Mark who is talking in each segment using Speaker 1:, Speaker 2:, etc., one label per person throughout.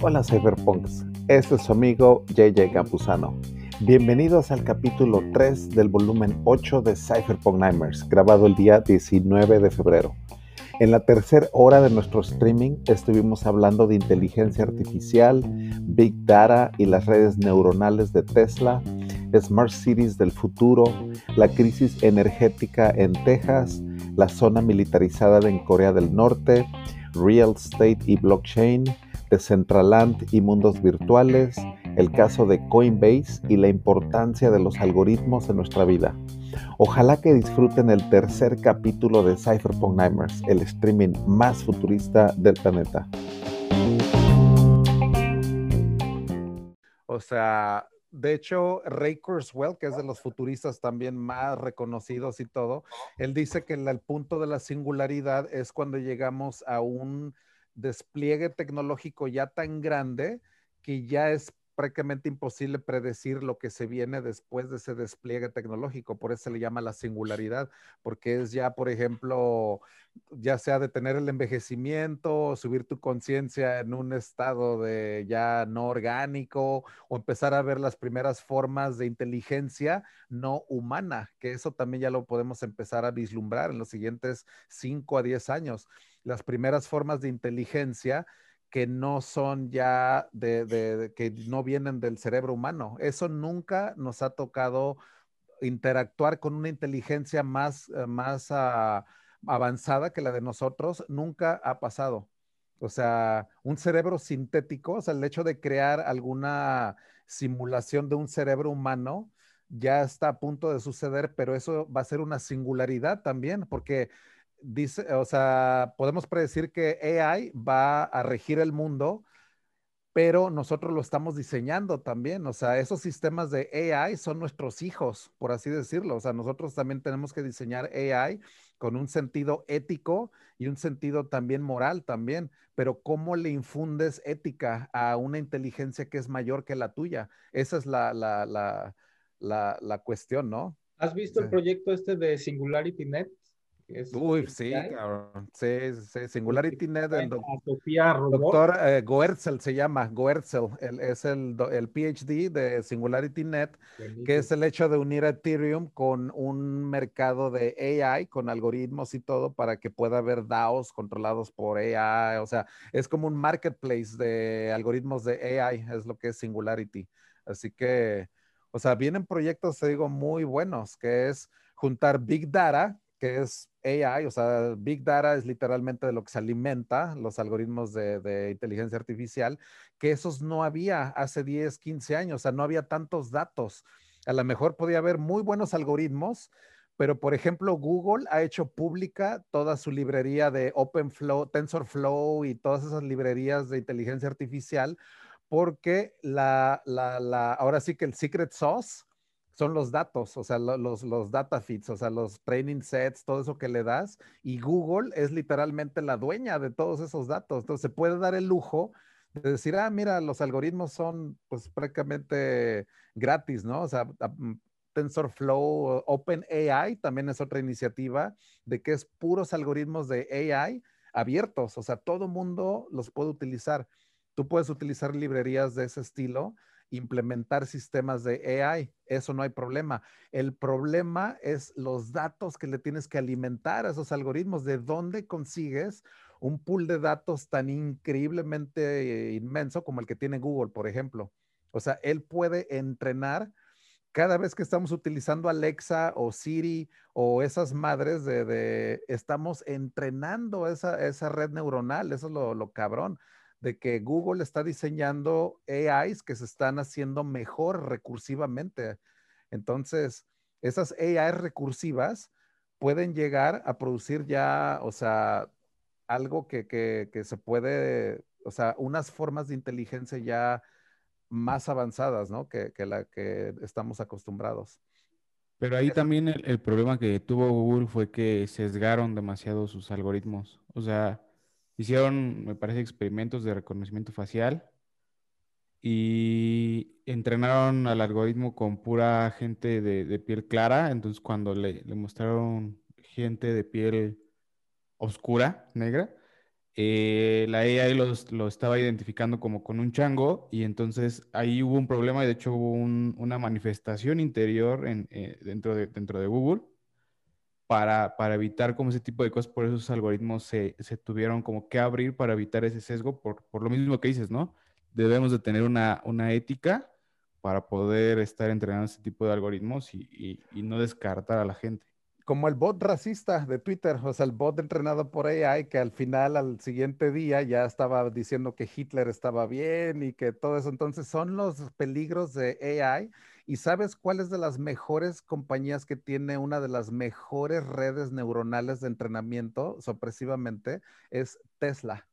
Speaker 1: Hola Cyberpunks, este es su amigo JJ Campuzano. Bienvenidos al capítulo 3 del volumen 8 de Cyberpunk Nightmares, grabado el día 19 de febrero. En la tercera hora de nuestro streaming estuvimos hablando de inteligencia artificial, Big Data y las redes neuronales de Tesla, Smart Cities del futuro, la crisis energética en Texas, la zona militarizada en Corea del Norte, Real Estate y Blockchain, Decentraland y mundos virtuales, el caso de Coinbase y la importancia de los algoritmos en nuestra vida. Ojalá que disfruten el tercer capítulo de Cypherpunk Nightmares, el streaming más futurista del planeta.
Speaker 2: O sea, de hecho, Ray Kurzweil, que es de los futuristas también más reconocidos y todo, él dice que el punto de la singularidad es cuando llegamos a un despliegue tecnológico ya tan grande que ya es prácticamente imposible predecir lo que se viene después de ese despliegue tecnológico. Por eso se le llama la singularidad, porque es ya, por ejemplo, ya sea detener el envejecimiento, subir tu conciencia en un estado de ya no orgánico o empezar a ver las primeras formas de inteligencia no humana, que eso también ya lo podemos empezar a vislumbrar en los siguientes 5 a 10 años. Las primeras formas de inteligencia que no son ya de, que no vienen del cerebro humano. Eso nunca nos ha tocado interactuar con una inteligencia más, eh, más ah, avanzada que la de nosotros, nunca ha pasado. O sea, un cerebro sintético, o sea, el hecho de crear alguna simulación de un cerebro humano ya está a punto de suceder, pero eso va a ser una singularidad también, porque dice, o sea, podemos predecir que AI va a regir el mundo, pero nosotros lo estamos diseñando también. O sea, esos sistemas de AI son nuestros hijos, por así decirlo. O sea, nosotros también tenemos que diseñar AI con un sentido ético y un sentido también moral también. Pero ¿cómo le infundes ética a una inteligencia que es mayor que la tuya? Esa es la, la, la, la, cuestión, ¿no?
Speaker 3: ¿Has visto el proyecto este de Singularity
Speaker 2: Uy, sí, cabrón. Sí, sí, Singularity Net, el doctor eh, Goertzel se llama, Goertzel, es el, el, PhD de Singularity Net, que es el hecho de unir Ethereum con un mercado de AI, con algoritmos y todo, para que pueda haber DAOs controlados por AI, o sea, es como un marketplace de algoritmos de AI, es lo que es Singularity. Así que, o sea, vienen proyectos, te digo, muy buenos, que es juntar Big Data, que es AI, o sea, Big Data es literalmente de lo que se alimenta los algoritmos de, inteligencia artificial, que esos no había hace 10, 15 años, o sea, no había tantos datos. A lo mejor podía haber muy buenos algoritmos, pero por ejemplo, Google ha hecho pública toda su librería de OpenFlow, TensorFlow y todas esas librerías de inteligencia artificial, porque la, la, la ahora sí que el secret sauce son los datos, o sea, los, los data feeds, o sea, los training sets, todo eso que le das. Y Google es literalmente la dueña de todos esos datos. Entonces se puede dar el lujo de decir, ah, mira, los algoritmos son pues prácticamente gratis, ¿no? O sea, mm, TensorFlow, OpenAI también es otra iniciativa de que es puros algoritmos de AI abiertos, o sea, todo mundo los puede utilizar. Tú puedes utilizar librerías de ese estilo implementar sistemas de AI. Eso no hay problema. El problema es los datos que le tienes que alimentar a esos algoritmos. ¿De dónde consigues un pool de datos tan increíblemente inmenso como el que tiene Google, por ejemplo? O sea, él puede entrenar cada vez que estamos utilizando Alexa o Siri o esas madres de, estamos entrenando esa, red neuronal, eso es lo cabrón de que Google está diseñando AIs que se están haciendo mejor recursivamente. Entonces, esas AIs recursivas pueden llegar a producir ya, o sea, algo que, se puede, o sea, unas formas de inteligencia ya más avanzadas, ¿no? Que, la que estamos acostumbrados.
Speaker 4: Pero ahí también el, el, problema que tuvo Google fue que sesgaron demasiado sus algoritmos. O sea, Hicieron, me parece, experimentos de reconocimiento facial y entrenaron al algoritmo con pura gente de, piel clara. Entonces, cuando le, mostraron gente de piel oscura, negra. Eh, la AI lo estaba identificando como con un chango y entonces ahí hubo un problema y de hecho hubo una manifestación interior eh, dentro, de, dentro de Google para, evitar como ese tipo de cosas, por esos algoritmos se, tuvieron como que abrir para evitar ese sesgo, por, lo mismo que dices, ¿no? Debemos de tener una, una ética para poder estar entrenando ese tipo de algoritmos y, y no descartar a la gente
Speaker 2: como el bot racista de Twitter, o sea, el bot entrenado por AI que al final, al siguiente día, ya estaba diciendo que Hitler estaba bien y que todo eso. Entonces, son los peligros de AI. ¿Y sabes cuál es de las mejores compañías que tiene una de las mejores redes neuronales de entrenamiento, sorpresivamente? Es Tesla.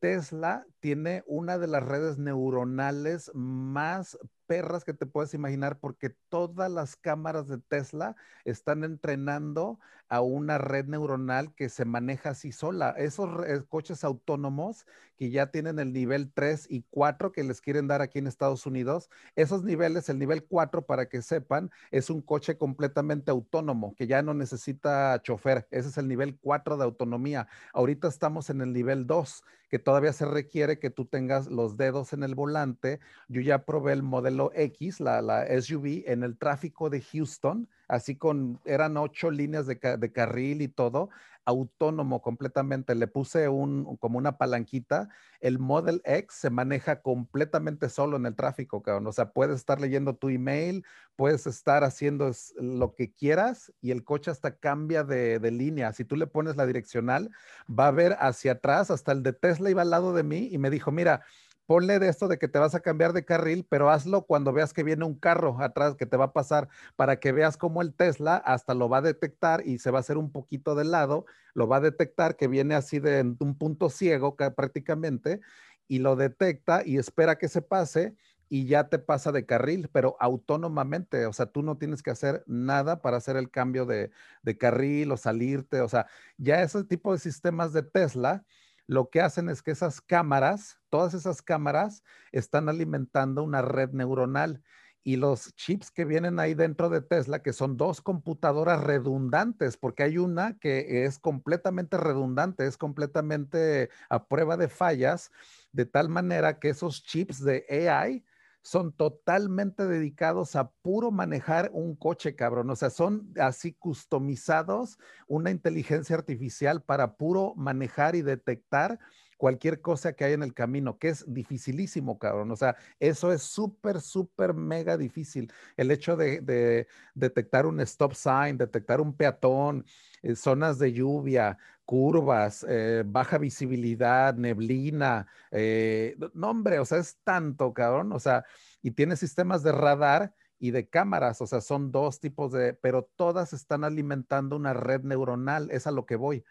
Speaker 2: Tesla tiene una de las redes neuronales más perras que te puedes imaginar porque todas las cámaras de Tesla están entrenando a una red neuronal que se maneja así sola. Esos eh, coches autónomos que ya tienen el nivel 3 y 4 que les quieren dar aquí en Estados Unidos, esos niveles, el nivel 4 para que sepan, es un coche completamente autónomo que ya no necesita chofer. Ese es el nivel 4 de autonomía. Ahorita estamos en el nivel 2 que todavía se requiere que tú tengas los dedos en el volante. Yo ya probé el modelo X, la, SUV, en el tráfico de Houston así con, eran ocho líneas de, carril y todo, autónomo completamente. Le puse un, como una palanquita. El Model X se maneja completamente solo en el tráfico, cabrón. O sea, puedes estar leyendo tu email, puedes estar haciendo lo que quieras y el coche hasta cambia de, de línea. Si tú le pones la direccional, va a ver hacia atrás, hasta el de Tesla iba al lado de mí y me dijo, mira, ponle de esto de que te vas a cambiar de carril, pero hazlo cuando veas que viene un carro atrás que te va a pasar para que veas cómo el Tesla hasta lo va a detectar y se va a hacer un poquito de lado, lo va a detectar que viene así de un punto ciego prácticamente y lo detecta y espera que se pase y ya te pasa de carril, pero autónomamente, o sea, tú no tienes que hacer nada para hacer el cambio de, de carril o salirte, o sea, ya ese tipo de sistemas de Tesla lo que hacen es que esas cámaras, todas esas cámaras están alimentando una red neuronal y los chips que vienen ahí dentro de Tesla, que son dos computadoras redundantes, porque hay una que es completamente redundante, es completamente a prueba de fallas, de tal manera que esos chips de AI son totalmente dedicados a puro manejar un coche, cabrón. O sea, son así customizados, una inteligencia artificial para puro manejar y detectar cualquier cosa que hay en el camino, que es dificilísimo, cabrón. O sea, eso es súper, súper, mega difícil. El hecho de, detectar un stop sign, detectar un peatón, eh, zonas de lluvia, curvas, eh, baja visibilidad, neblina, eh, no hombre, o sea, es tanto, cabrón, o sea, y tiene sistemas de radar y de cámaras, o sea, son dos tipos de, pero todas están alimentando una red neuronal, es a lo que voy.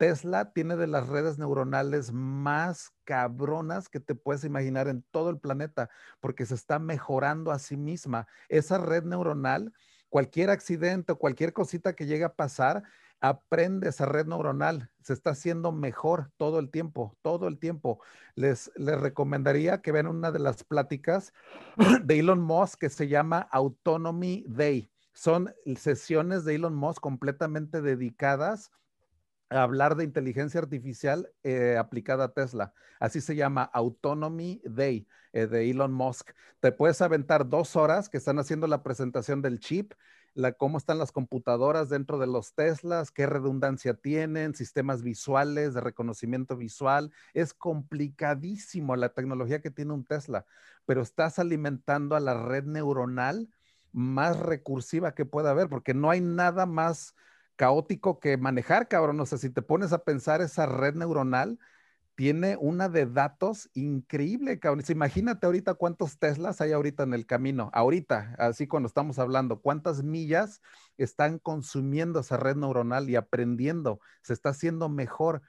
Speaker 2: Tesla tiene de las redes neuronales más cabronas que te puedes imaginar en todo el planeta, porque se está mejorando a sí misma. Esa red neuronal, cualquier accidente o cualquier cosita que llegue a pasar, aprende esa red neuronal, se está haciendo mejor todo el tiempo, todo el tiempo. Les, les recomendaría que vean una de las pláticas de Elon Musk que se llama Autonomy Day. Son sesiones de Elon Musk completamente dedicadas hablar de inteligencia artificial eh, aplicada a Tesla. Así se llama Autonomy Day eh, de Elon Musk. Te puedes aventar dos horas que están haciendo la presentación del chip cómo están las computadoras dentro de los Teslas, qué redundancia tienen, sistemas visuales de reconocimiento visual. Es complicadísimo la tecnología que tiene un Tesla, pero estás alimentando a la red neuronal más recursiva que pueda haber, porque no hay nada más caótico que manejar, cabrón. O sea, si te pones a pensar esa red neuronal, tiene una de datos increíble, cabrón. Imagínate ahorita cuántos Teslas hay ahorita en el camino, ahorita, así cuando estamos hablando, cuántas millas están consumiendo esa red neuronal y aprendiendo, se está haciendo mejor.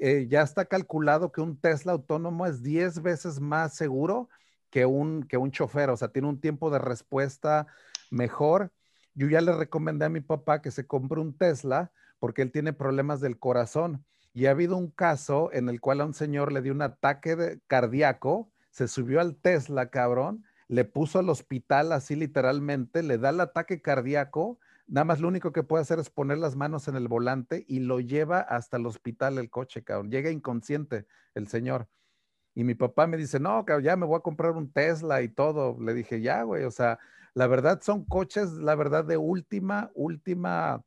Speaker 2: Eh, ya está calculado que un Tesla autónomo es 10 veces más seguro que un, que un chofer, o sea, tiene un tiempo de respuesta mejor. Yo ya le recomendé a mi papá que se compre un Tesla porque él tiene problemas del corazón y ha habido un caso en el cual a un señor le dio un ataque cardíaco, se subió al Tesla, cabrón, le puso al hospital así literalmente, le da el ataque cardíaco, Nada más lo único que puede hacer es poner las manos en el volante y lo lleva hasta el hospital el coche, cabrón. Llega inconsciente el señor. Y mi papá me dice, no, cabrón, ya me voy a comprar un Tesla y todo. Le dije, ya, güey, o sea, la verdad son coches, la verdad, de última, última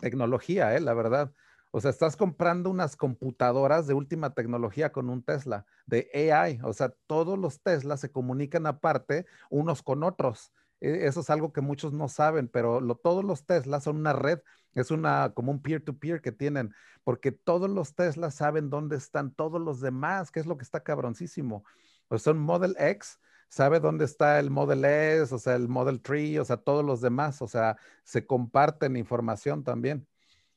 Speaker 2: tecnología, ¿eh? La verdad. O sea, estás comprando unas computadoras de última tecnología con un Tesla, de AI. O sea, todos los Teslas se comunican aparte unos con otros. E, eso es algo que muchos no saben, pero todos los Teslas son una red, es una como un peer-to-peer que tienen, porque todos los Teslas saben dónde están todos los demás, que es lo que está cabroncísimo. O son Model X, sabe dónde está el Model S, o sea, el Model 3, o sea, todos los demás, o sea, se comparten información también.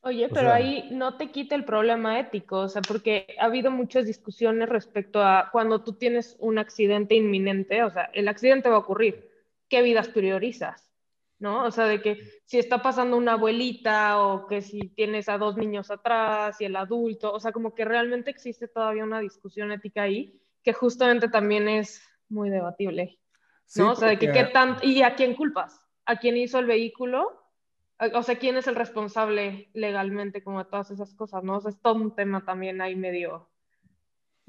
Speaker 5: Oye, pero ahí no te quita el problema ético, o sea, porque ha habido muchas discusiones respecto a cuando tú tienes un accidente inminente, o sea, el accidente va a ocurrir, ¿qué vidas priorizas? ¿No? O sea, de que si está pasando una abuelita o que si tienes a dos niños atrás y el adulto, o sea, como que realmente existe todavía una discusión ética ahí que justamente también es muy debatible, ¿no? o sea, de que qué tan... ¿Y a quién culpas? ¿A quién hizo el vehículo? o sea, ¿quién es el responsable legalmente como de todas esas cosas, no? O sea, es todo un tema también ahí medio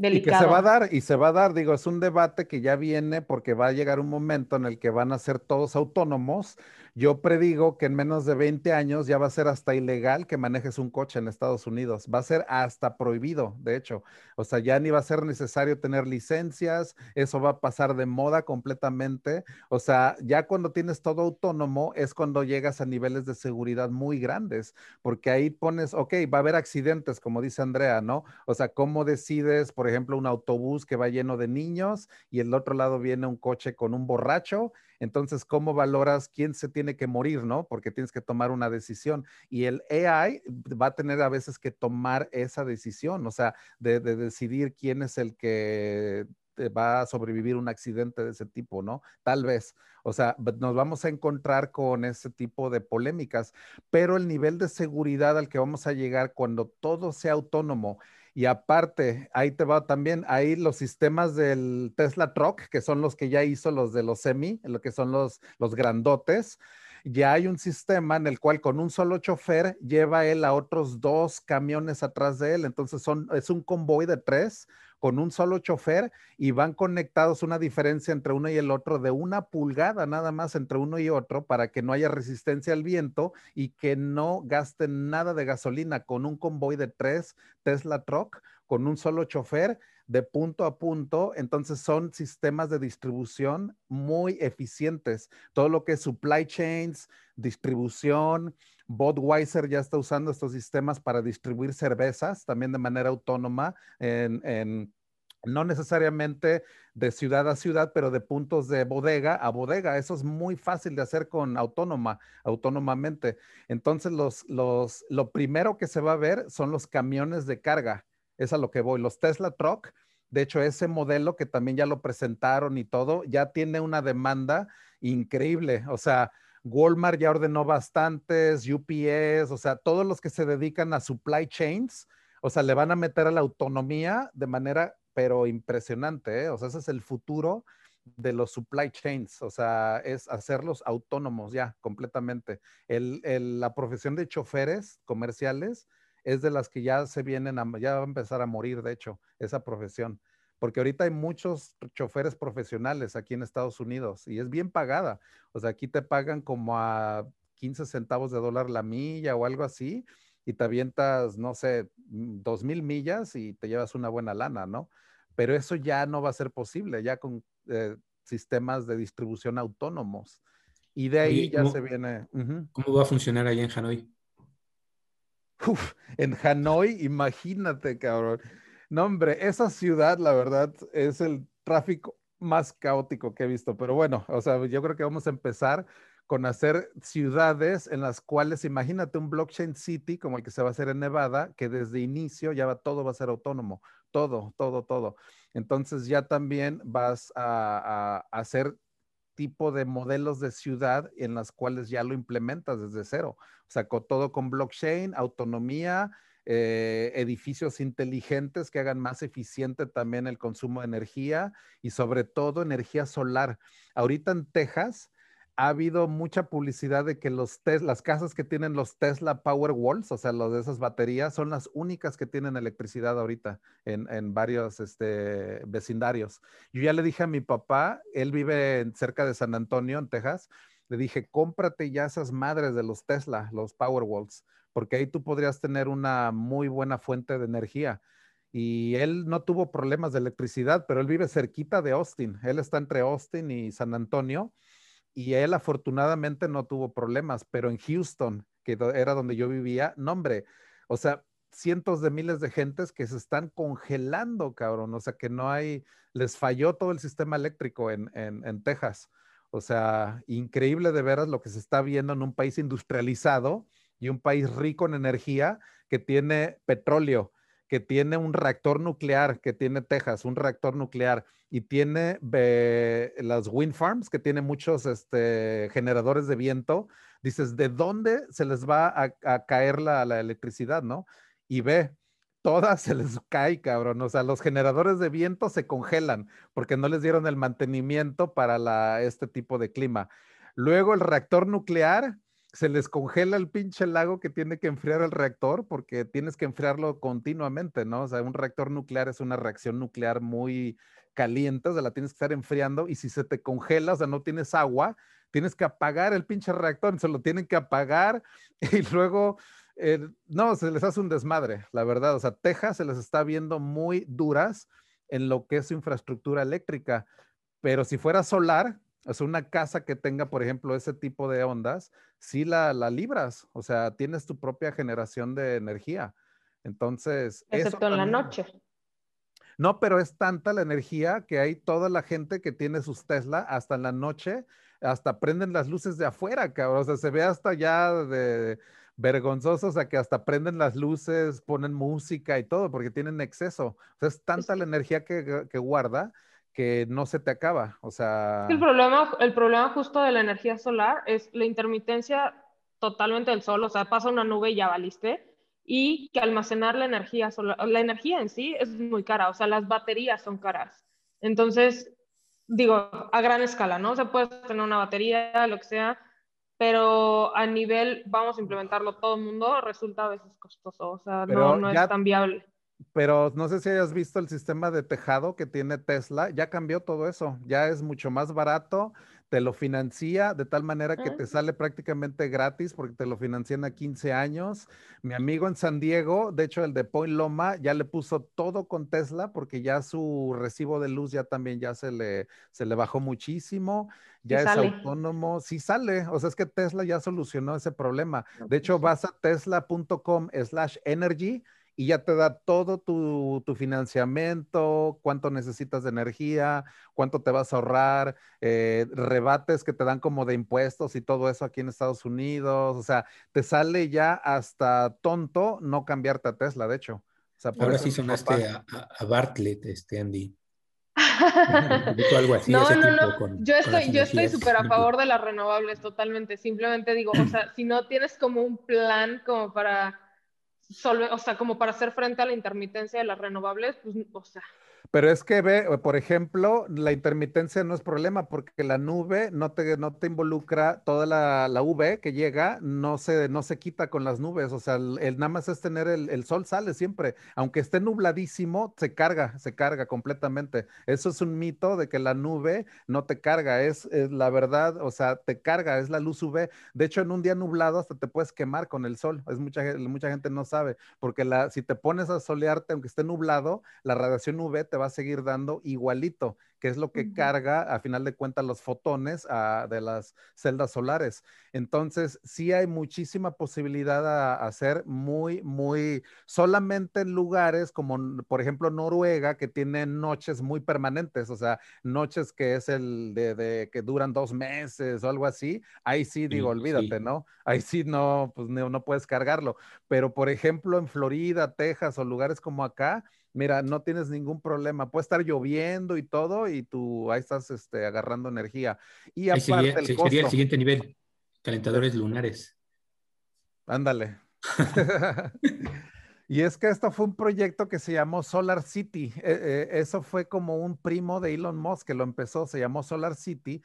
Speaker 5: delicado.
Speaker 2: Y que se va a dar, y se va a dar, digo, es un debate que ya viene porque va a llegar un momento en el que van a ser todos autónomos yo predigo que en menos de 20 años ya va a ser hasta ilegal que manejes un coche en Estados Unidos. Va a ser hasta prohibido, de hecho. O sea, ya ni va a ser necesario tener licencias, eso va a pasar de moda completamente. O sea, ya cuando tienes todo autónomo es cuando llegas a niveles de seguridad muy grandes, porque ahí pones, ok, va a haber accidentes, como dice Andrea, ¿no? O sea, ¿cómo decides, por ejemplo, un autobús que va lleno de niños y el otro lado viene un coche con un borracho? Entonces, ¿cómo valoras quién se tiene que morir, no? Porque tienes que tomar una decisión. Y el AI va a tener a veces que tomar esa decisión, o sea, de, decidir quién es el que va a sobrevivir un accidente de ese tipo, ¿no? Tal vez. O sea, nos vamos a encontrar con ese tipo de polémicas, pero el nivel de seguridad al que vamos a llegar cuando todo sea autónomo y aparte, ahí te va también, ahí los sistemas del Tesla Truck, que son los que ya hizo los de los semi, lo que son los, los grandotes, ya hay un sistema en el cual con un solo chofer lleva él a otros dos camiones atrás de él. Entonces son, es un convoy de tres con un solo chofer y van conectados una diferencia entre uno y el otro de una pulgada nada más entre uno y otro para que no haya resistencia al viento y que no gasten nada de gasolina con un convoy de tres Tesla Truck con un solo chofer de punto a punto. Entonces son sistemas de distribución muy eficientes. Todo lo que es supply chains, distribución, Budweiser ya está usando estos sistemas para distribuir cervezas también de manera autónoma en, no necesariamente de ciudad a ciudad, pero de puntos de bodega a bodega. Eso es muy fácil de hacer con autónoma, autónomamente. Entonces, los, los, lo primero que se va a ver son los camiones de carga. Es a lo que voy. Los Tesla Truck, de hecho, ese modelo que también ya lo presentaron y todo, ya tiene una demanda increíble. O sea, Walmart ya ordenó bastantes, UPS, o sea, todos los que se dedican a supply chains, o sea, le van a meter a la autonomía de manera, pero impresionante, ¿eh? o sea, ese es el futuro de los supply chains, o sea, es hacerlos autónomos ya completamente. la profesión de choferes comerciales es de las que ya se vienen, a, ya va a empezar a morir, de hecho, esa profesión porque ahorita hay muchos choferes profesionales aquí en Estados Unidos y es bien pagada. O sea, aquí te pagan como a 15 centavos de dólar la milla o algo así y te avientas, no sé, mm, dos mil millas y te llevas una buena lana, ¿no? Pero eso ya no va a ser posible, ya con eh, sistemas de distribución autónomos. Y de ahí ya se viene.
Speaker 6: ¿Cómo va a funcionar ahí en Hanoi?
Speaker 2: En Hanoi, imagínate, cabrón. No, hombre, esa ciudad, la verdad, es el tráfico más caótico que he visto. Pero bueno, o sea, yo creo que vamos a empezar con hacer ciudades en las cuales, imagínate un blockchain city como el que se va a hacer en Nevada, que desde inicio ya va, todo va a ser autónomo, todo, todo, todo. Entonces ya también vas a hacer tipo de modelos de ciudad en las cuales ya lo implementas desde cero. O sea, con, todo con blockchain, autonomía, eh, edificios inteligentes que hagan más eficiente también el consumo de energía y sobre todo energía solar. Ahorita en Texas ha habido mucha publicidad de que las casas que tienen los Tesla Power Walls, o sea, los de esas baterías, son las únicas que tienen electricidad ahorita en, varios este, vecindarios. Yo ya le dije a mi papá, él vive cerca de San Antonio, en Texas, le dije, cómprate ya esas madres de los Tesla, los Power Walls, porque ahí tú podrías tener una muy buena fuente de energía. Y él no tuvo problemas de electricidad, pero él vive cerquita de Austin. Él está entre Austin y San Antonio y él afortunadamente no tuvo problemas, pero en Houston, que era donde yo vivía, no hombre, o sea, cientos de miles de gentes que se están congelando, cabrón, o sea, que no hay, les falló todo el sistema eléctrico en, en, Texas. O sea, increíble de veras lo que se está viendo en un país industrializado y un país rico en energía que tiene petróleo que tiene un reactor nuclear, que tiene Texas, un reactor nuclear, y tiene las wind farms, que tiene muchos este, generadores de viento, dices, ¿de dónde se les va a, caer la, electricidad, no? Y ve, todas se les cae, cabrón. O sea, los generadores de viento se congelan porque no les dieron el mantenimiento para este tipo de clima. Luego el reactor nuclear, se les congela el pinche lago que tiene que enfriar el reactor porque tienes que enfriarlo continuamente, ¿no? O sea, un reactor nuclear es una reacción nuclear muy caliente, o sea, la tienes que estar enfriando y si se te congela, o sea, no tienes agua, tienes que apagar el pinche reactor, se lo tienen que apagar y luego, eh, no, se les hace un desmadre, la verdad, o sea, Texas se les está viendo muy duras en lo que es su infraestructura eléctrica, pero si fuera solar, o sea, una casa que tenga, por ejemplo, ese tipo de ondas, sí la, la libras, o sea, tienes tu propia generación de energía. Entonces...
Speaker 5: Excepto en la noche.
Speaker 2: No, pero es tanta la energía que hay toda la gente que tiene sus Tesla hasta en la noche, hasta prenden las luces de afuera, cabrón. O sea, se ve hasta ya de vergonzoso, o sea, que hasta prenden las luces, ponen música y todo, porque tienen exceso. O sea, es tanta la energía que, que guarda que no se te acaba. O sea.
Speaker 5: El problema, el problema justo de la energía solar es la intermitencia totalmente del sol. O sea, pasa una nube y ya valiste. Y que almacenar la energía solar, la energía en sí es muy cara. O sea, las baterías son caras. Entonces, digo, a gran escala, ¿no? Se puede tener una batería, lo que sea, pero a nivel, vamos a implementarlo todo el mundo, resulta a veces costoso. O sea, no, no es tan viable
Speaker 2: pero no sé si hayas visto el sistema de tejado que tiene Tesla, ya cambió todo eso, ya es mucho más barato, te lo financia de tal manera que te ah. sale prácticamente gratis porque te lo financian a 15 años. Mi amigo en San Diego, de hecho el de Point Loma, ya le puso todo con Tesla porque ya su recibo de luz ya también ya se le, se le bajó muchísimo, ya es autónomo, sí sale, o sea, es que Tesla ya solucionó ese problema. De hecho, pues vas a tesla.com slash energy y ya te da todo tu, financiamiento, cuánto necesitas de energía, cuánto te vas a ahorrar, eh, rebates que te dan como de impuestos y todo eso aquí en Estados Unidos. O sea, te sale ya hasta tonto no cambiarte a Tesla, de hecho.
Speaker 6: Ahora sí sonaste a, a, Bartlett, este Andy.
Speaker 5: no, no, no. yo estoy, yo estoy súper a favor de las renovables, totalmente. Simplemente digo, o sea, si no tienes como un plan como para o sea, como para hacer frente a la intermitencia de las renovables, pues, o sea,
Speaker 2: pero es que ve, por ejemplo, la intermitencia no es problema porque la nube no te, no te involucra, toda la, la V que llega no se, no se quita con las nubes, o sea, el, nada más es tener el, el, sol sale siempre, aunque esté nubladísimo, se carga, se carga completamente. Eso es un mito de que la nube no te carga, es, la verdad, o sea, te carga, es la luz UV. De hecho, en un día nublado hasta te puedes quemar con el sol, es mucha, mucha gente no sabe, porque si te pones a solearte, aunque esté nublado, la radiación UV te va a seguir dando igualito que es lo que carga a final de cuentas los fotones ah, de las celdas solares. Entonces, sí hay muchísima posibilidad a, hacer muy, muy, solamente en lugares como, por ejemplo, Noruega, que tiene noches muy permanentes, o sea, noches que es el de, que duran dos meses o algo así, ahí sí digo, olvídate, ¿no? Ahí sí no, pues no, no puedes cargarlo. Pero, por ejemplo, en Florida, Texas o lugares como acá, mira, no tienes ningún problema. Puede estar lloviendo y todo, y tú ahí estás este, agarrando energía. Y
Speaker 6: aparte sería, el, sería el siguiente nivel, calentadores lunares.
Speaker 2: Ándale. y es que esto fue un proyecto que se llamó Solar City. E, e, eso fue como un primo de Elon Musk que lo empezó, se llamó Solar City,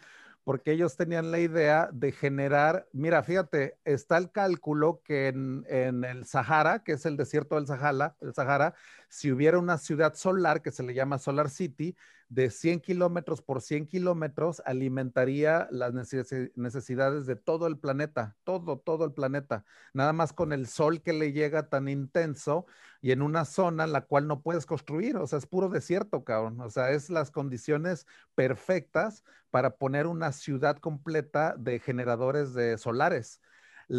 Speaker 2: porque ellos tenían la idea de generar, mira, fíjate, está el cálculo que en, el Sahara, que es el desierto del Sahara, el Sahara, si hubiera una ciudad solar que se le llama Solar City, de 100 kilómetros por 100 kilómetros alimentaría las necesidades de todo el planeta, todo, todo el planeta. Nada más con el sol que le llega tan intenso y en una zona en la cual no puedes construir, o sea, es puro desierto, cabrón. O sea, es las condiciones perfectas para poner una ciudad completa de generadores de solares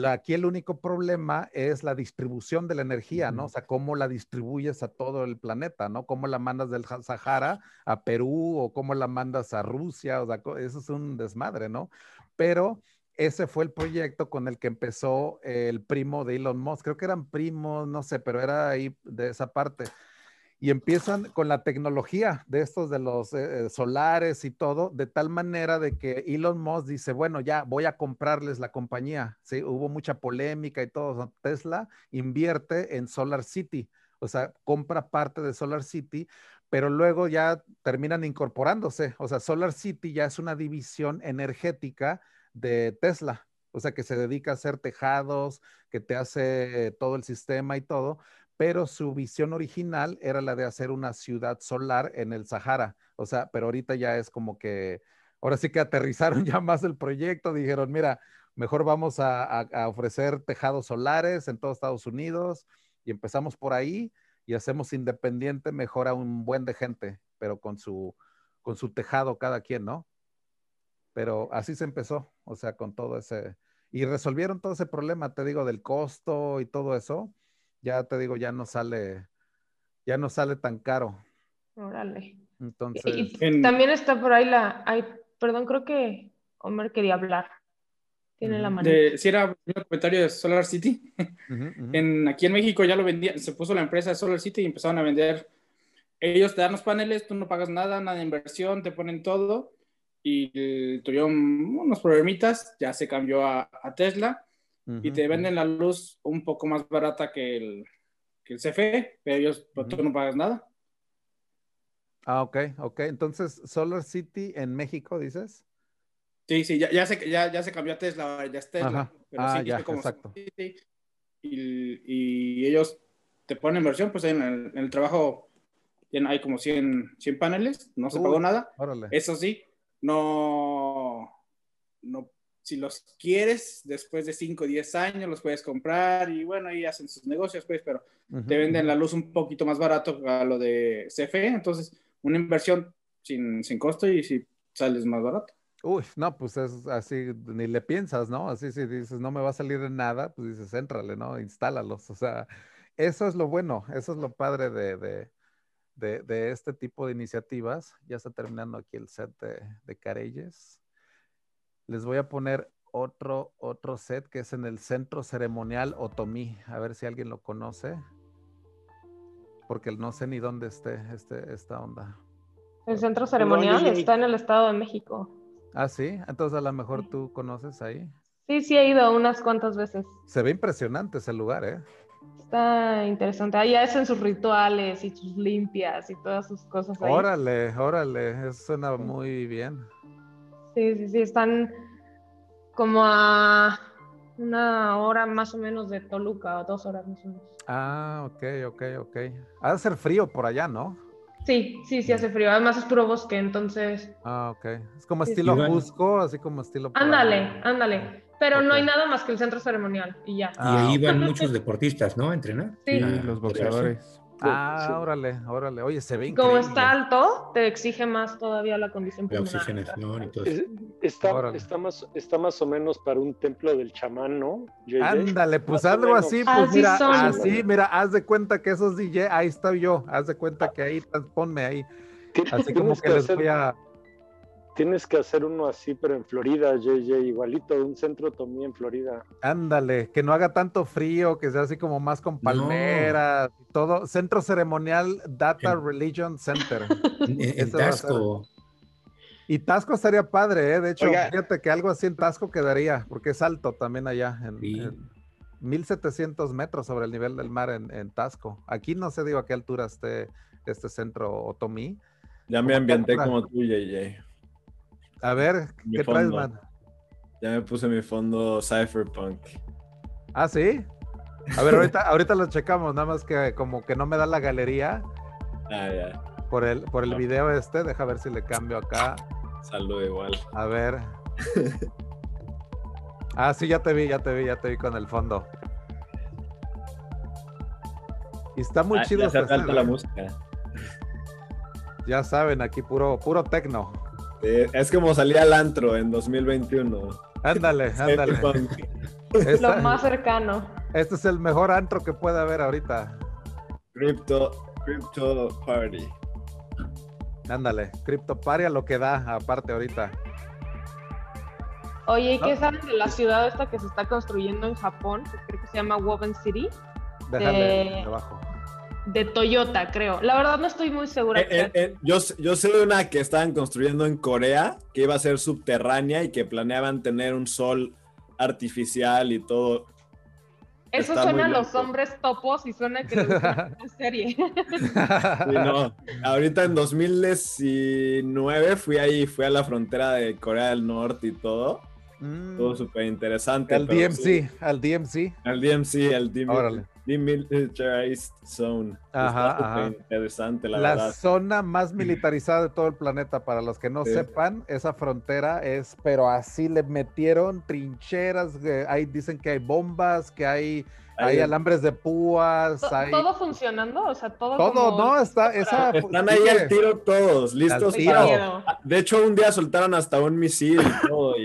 Speaker 2: aquí el único problema es la distribución de la energía, ¿no? O sea, cómo la distribuyes a todo el planeta, ¿no? Cómo la mandas del Sahara a Perú o cómo la mandas a Rusia, o sea, eso es un desmadre, ¿no? Pero ese fue el proyecto con el que empezó el primo de Elon Musk. Creo que eran primos, no sé, pero era ahí de esa parte y empiezan con la tecnología de estos de los eh, eh, solares y todo, de tal manera de que Elon Musk dice, bueno, ya voy a comprarles la compañía. Sí, hubo mucha polémica y todo. Tesla invierte en Solar City, o sea, compra parte de Solar City, pero luego ya terminan incorporándose. O sea, Solar City ya es una división energética de Tesla. O sea, que se dedica a hacer tejados, que te hace todo el sistema y todo, pero su visión original era la de hacer una ciudad solar en el Sahara. O sea, pero ahorita ya es como que, ahora sí que aterrizaron ya más el proyecto, dijeron, mira, mejor vamos a, ofrecer tejados solares en todo Estados Unidos y empezamos por ahí y hacemos independiente mejor a un buen de gente, pero con su, con su tejado cada quien, ¿no? Pero así se empezó, o sea, con todo ese, y resolvieron todo ese problema, te digo, del costo y todo eso ya te digo, ya no sale, ya no sale tan caro.
Speaker 5: Órale.
Speaker 2: Entonces.
Speaker 5: Y, también está por ahí la, ay, perdón, creo que Homer quería hablar. Tiene la mano.
Speaker 3: Si era un comentario de Solar City. En, aquí en México ya lo vendían, se puso la empresa de Solar City y empezaron a vender. Ellos te dan los paneles, tú no pagas nada, nada de inversión, te ponen todo. Y tuvieron unos problemitas, ya se cambió a, a Tesla y te venden la luz un poco más barata que el, que el CFE, pero ellos, pues, tú no pagas nada.
Speaker 2: Ah, ok, ok. Entonces, Solar City en México, dices?
Speaker 3: Sí, sí, ya, ya, se, ya, ya se cambió a Tesla, ya es Tesla.
Speaker 2: Pero ah, ya, exacto.
Speaker 3: y, y, ellos te ponen inversión, pues en el, en el trabajo hay como 100, 100 paneles, no se pagó nada. Eso sí, no, no si los quieres, después de 5 o 10 años los puedes comprar y bueno, ahí hacen sus negocios, pues, pero te venden la luz un poquito más barato a lo de CFE, entonces una inversión sin, sin costo y si sales más barato.
Speaker 2: Uy, no, pues es así, ni le piensas, ¿no? Así si dices, no me va a salir de nada, pues dices, éntrale, ¿no? Instálalos. O sea, eso es lo bueno, eso es lo padre de, de, de, de este tipo de iniciativas. Ya está terminando aquí el set de, de Carelles les voy a poner otro, otro set que es en el Centro Ceremonial Otomí. A ver si alguien lo conoce. Porque no sé ni dónde esté este, esta onda.
Speaker 5: El Centro Ceremonial está en el Estado de México.
Speaker 2: Ah, sí. Entonces a lo mejor tú conoces ahí.
Speaker 5: Sí, sí he ido unas cuantas veces.
Speaker 2: Se ve impresionante ese lugar, ¿eh?
Speaker 5: Está interesante. Ahí hacen sus rituales y sus limpias y todas sus cosas ahí.
Speaker 2: Órale, órale. Eso suena muy bien.
Speaker 5: Sí, sí, sí, están como a una hora más o menos de Toluca, o dos horas más o menos.
Speaker 2: Ah, ok, ok, ok. Ha de ser frío por allá, ¿no?
Speaker 5: Sí, sí, sí hace frío. Además es puro bosque, entonces.
Speaker 2: Ah, ok. Es como estilo Cusco, así como estilo.
Speaker 5: Ándale, ándale. Pero no hay nada más que el centro ceremonial y ya.
Speaker 6: y ahí van muchos deportistas, ¿no? A entrenar.
Speaker 2: Sí. los boxeadores. Ah, órale, órale. Oye, se ve
Speaker 5: increíble. Como está alto, te exige más todavía la condición
Speaker 6: La oxigenación y todo
Speaker 7: eso. Está, está, más, está más o menos para un templo del chamán, ¿no?
Speaker 2: Ándale, pues algo así, pues mira, así, mira, haz de cuenta que esos DJ, ahí está yo, haz de cuenta que ahí, ponme ahí. Así como que, les voy a
Speaker 7: Tienes que hacer uno así, pero en Florida, JJ, igualito, un centro Tomí en Florida.
Speaker 2: Ándale, que no haga tanto frío, que sea así como más con palmeras y todo. Centro ceremonial Data Religion Center.
Speaker 6: En, Tasco.
Speaker 2: Y Tasco estaría padre, ¿eh? De hecho, fíjate que algo así en Tasco quedaría, porque es alto también allá, en, 1700 metros sobre el nivel del mar en, en, Tasco. Aquí no sé, digo, a qué altura esté este centro Otomí.
Speaker 8: Ya me ambienté como tú, JJ.
Speaker 2: A ver, ¿qué traes, man?
Speaker 8: Ya me puse mi fondo Cypherpunk.
Speaker 2: Ah, sí. A ver, ahorita, ahorita lo checamos, nada más que como que no me da la galería.
Speaker 8: Ah, ya.
Speaker 2: Por el, por el video este, deja ver si le cambio acá.
Speaker 8: Salud igual.
Speaker 2: A ver. ah, sí, ya te vi, ya te vi, ya te vi con el fondo. Y está muy ah, chido.
Speaker 8: Ya se la música.
Speaker 2: Ya saben, aquí puro, puro tecno.
Speaker 8: Es como salía el antro en 2021.
Speaker 2: Ándale, ándale.
Speaker 5: Lo más cercano.
Speaker 2: Este es el mejor antro que puede haber ahorita.
Speaker 8: Crypto, Crypto Party.
Speaker 2: Ándale, Crypto Party a lo que da, aparte ahorita.
Speaker 5: Oye, ¿y qué saben de la ciudad esta que se está construyendo en Japón? Que creo que se llama Woven City.
Speaker 2: Déjale de... abajo
Speaker 5: de Toyota, creo. La verdad no estoy muy segura.
Speaker 8: Eh, eh, eh, yo, yo sé de una que estaban construyendo en Corea, que iba a ser subterránea y que planeaban tener un sol artificial y todo.
Speaker 5: Eso suena a los hombres topos y suena que gusta serie.
Speaker 8: no. Ahorita en 2019 fui ahí, fui a la frontera de Corea del Norte y todo. Todo mm. súper interesante.
Speaker 2: Al DMC, al DMC.
Speaker 8: Al DMC, al DMC. Demilitarized Zone.
Speaker 2: Ajá,
Speaker 8: interesante, la,
Speaker 2: la zona más militarizada de todo el planeta. Para los que no sepan, esa frontera es, pero así le metieron trincheras. ahí dicen que hay bombas, que hay hay alambres de púas. Hay...
Speaker 5: ¿Todo funcionando? O sea, todo.
Speaker 2: Todo, no, está. Esa,
Speaker 8: Están ahí al tiro todos, listos. De hecho, un día soltaron hasta un misil y todo.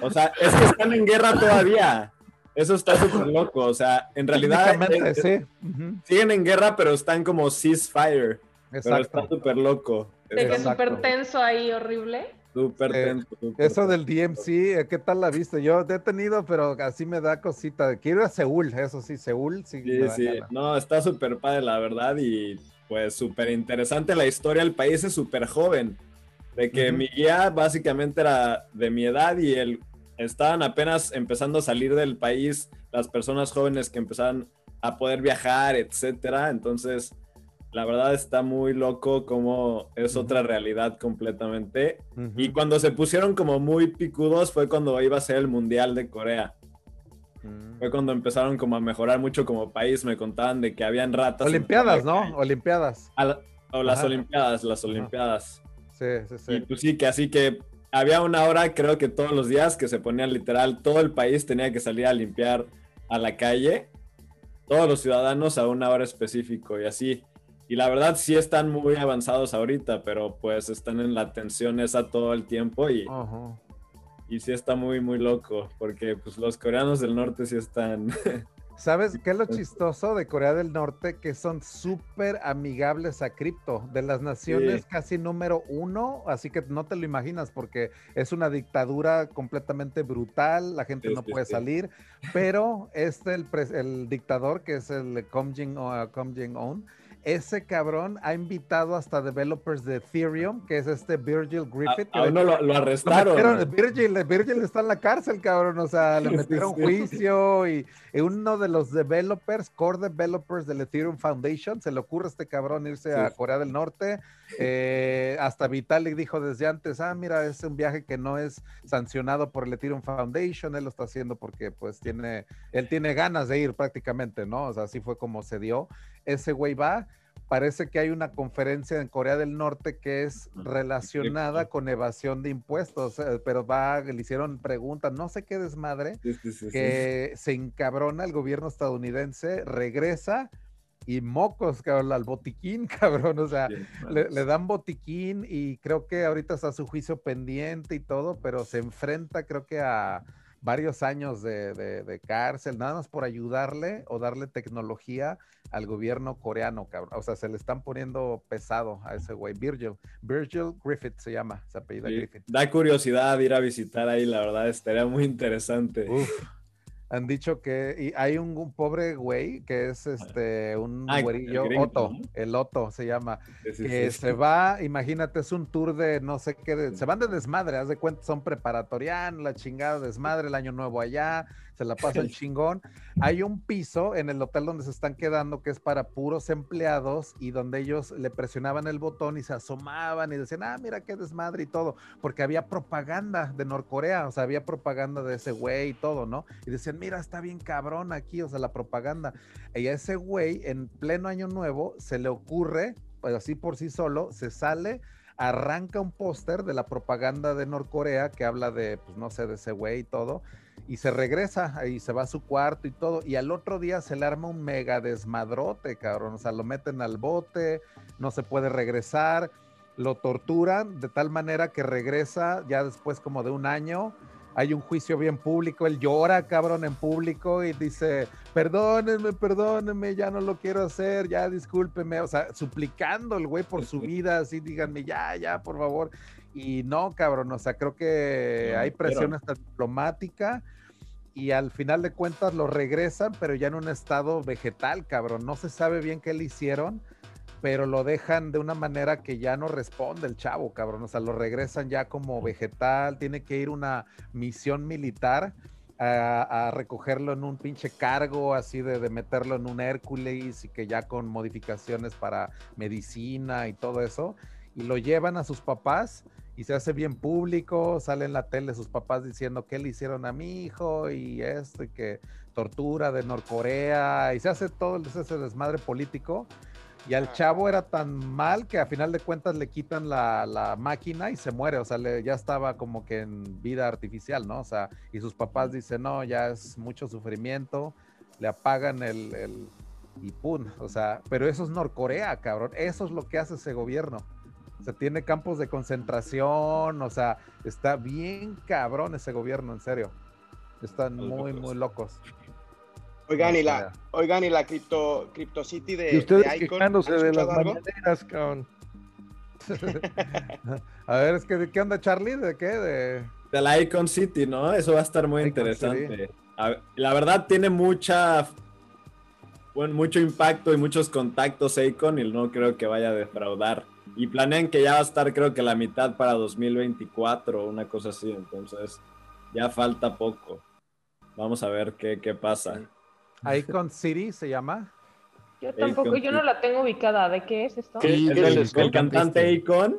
Speaker 8: o sea, es que están en guerra todavía. Eso está súper loco. O sea, en realidad.
Speaker 2: sí.
Speaker 8: Siguen en guerra, pero están como ceasefire. Exacto. Pero está súper loco.
Speaker 5: De que súper tenso ahí, horrible.
Speaker 8: Súper tenso.
Speaker 2: eso del DMC, eh, ¿qué tal la viste? Yo he tenido, pero así me da cosita. Quiero ir a Seúl, eso sí, Seúl. Sí,
Speaker 8: sí. sí. No, está súper padre, la verdad. Y pues súper interesante la historia. El país es súper joven. De que mi guía básicamente era de mi edad y el estaban apenas empezando a salir del país las personas jóvenes que empezaban a poder viajar, etcétera. Entonces, la verdad está muy loco como es otra realidad completamente. Y cuando se pusieron como muy picudos fue cuando iba a ser el Mundial de Corea. Mm. Fue cuando empezaron como a mejorar mucho como país. Me contaban de que habían ratas.
Speaker 2: Olimpiadas, ¿no? Olimpiadas.
Speaker 8: o las Olimpiadas, las Olimpiadas.
Speaker 2: Sí, sí, sí.
Speaker 8: Y pues sí, que así que había una hora, creo que todos los días, que se ponía literal, todo el país tenía que salir a limpiar a la calle, todos los ciudadanos a una hora específico y así. Y la verdad sí están muy avanzados ahorita, pero pues están en la tensión esa todo el tiempo y, y sí está muy, muy loco, porque pues los coreanos del norte sí están
Speaker 2: ¿Sabes qué es lo chistoso de Corea del Norte? Que son súper amigables a cripto, de las naciones casi número uno, así que no te lo imaginas porque es una dictadura completamente brutal, la gente no puede salir, pero este, el, el dictador que es el Kim Jong-un, ese cabrón ha invitado hasta developers de Ethereum, que es este Virgil Griffith.
Speaker 8: A, uno lo, arrestaron.
Speaker 2: Virgil, Virgil está en la cárcel, cabrón. O sea, le metieron juicio y, uno de los developers, core developers del Ethereum Foundation, se le ocurre a este cabrón irse a Corea del Norte. Eh, hasta Vitalik dijo desde antes, ah, mira, es un viaje que no es sancionado por el Ethereum Foundation, él lo está haciendo porque pues tiene, él tiene ganas de ir prácticamente, ¿no? O sea, así fue como se dio ese güey va. Parece que hay una conferencia en Corea del Norte que es relacionada con evasión de impuestos, eh, pero va, le hicieron preguntas, no sé qué desmadre, que se encabrona el gobierno estadounidense, regresa y mocos, cabrón, al botiquín, cabrón, o sea, le, le, dan botiquín y creo que ahorita está su juicio pendiente y todo, pero se enfrenta creo que a varios años de, cárcel, nada más por ayudarle o darle tecnología al gobierno coreano, cabrón. O sea, se le están poniendo pesado a ese güey. Virgil, Virgil Griffith se llama, se apellida Griffith.
Speaker 8: Da curiosidad ir a visitar ahí, la verdad, estaría muy interesante.
Speaker 2: Uf han dicho que y hay un, pobre güey que es este un güerillo, Otto, el Otto se llama, que se va, imagínate, es un tour de no sé qué, se van de desmadre, haz de cuenta, son preparatorianos, la chingada desmadre, el año nuevo allá, se la pasa el chingón. Hay un piso en el hotel donde se están quedando que es para puros empleados y donde ellos le presionaban el botón y se asomaban y decían, ah, mira qué desmadre y todo, porque había propaganda de Norcorea, o sea, había propaganda de ese güey y todo, ¿no? Y decían, mira, está bien cabrón aquí, o sea, la propaganda. Y a ese güey, en pleno año nuevo, se le ocurre, pues así por sí solo, se sale arranca un póster de la propaganda de Norcorea que habla de, pues no sé, de ese güey y todo, y se regresa y se va a su cuarto y todo, y al otro día se le arma un mega desmadrote, cabrón, o sea, lo meten al bote, no se puede regresar, lo torturan de tal manera que regresa ya después como de un año hay un juicio bien público, él llora, cabrón, en público y dice, perdónenme, perdónenme, ya no lo quiero hacer, ya discúlpeme, o sea, suplicando el güey por su vida, así díganme, ya, ya, por favor. Y no, cabrón, o sea, creo que hay presión hasta diplomática y al final de cuentas lo regresan, pero ya en un estado vegetal, cabrón, no se sabe bien qué le hicieron pero lo dejan de una manera que ya no responde el chavo, cabrón. O sea, lo regresan ya como vegetal, tiene que ir una misión militar a, recogerlo en un pinche cargo, así de, de, meterlo en un Hércules y que ya con modificaciones para medicina y todo eso. Y lo llevan a sus papás y se hace bien público, sale en la tele sus papás diciendo que le hicieron a mi hijo y esto y que tortura de Norcorea y se hace todo ese desmadre político y al chavo era tan mal que a final de cuentas le quitan la, máquina y se muere, o sea, ya estaba como que en vida artificial, ¿no? O sea, y sus papás dicen, no, ya es mucho sufrimiento, le apagan el, el y pum, o sea, pero eso es Norcorea, cabrón, eso es lo que hace ese gobierno. O sea, tiene campos de concentración, o sea, está bien cabrón ese gobierno, en serio. Están muy, muy locos.
Speaker 9: Oigan, y la, oigan, y la Crypto, Crypto City de,
Speaker 2: y ustedes de Icon, quejándose de las mañaneras, cabrón. a ver, es que ¿de qué onda Charlie? ¿De qué? De...
Speaker 8: de la Icon City, ¿no? Eso va a estar muy interesante. la verdad tiene mucha bueno, mucho impacto y muchos contactos Icon y no creo que vaya a defraudar. Y planean que ya va a estar creo que la mitad para 2024, una cosa así, entonces ya falta poco. Vamos a ver qué, qué pasa.
Speaker 2: Icon City se llama.
Speaker 5: Yo tampoco, yo no la tengo ubicada. ¿De qué es esto?
Speaker 8: el, cantante Akon.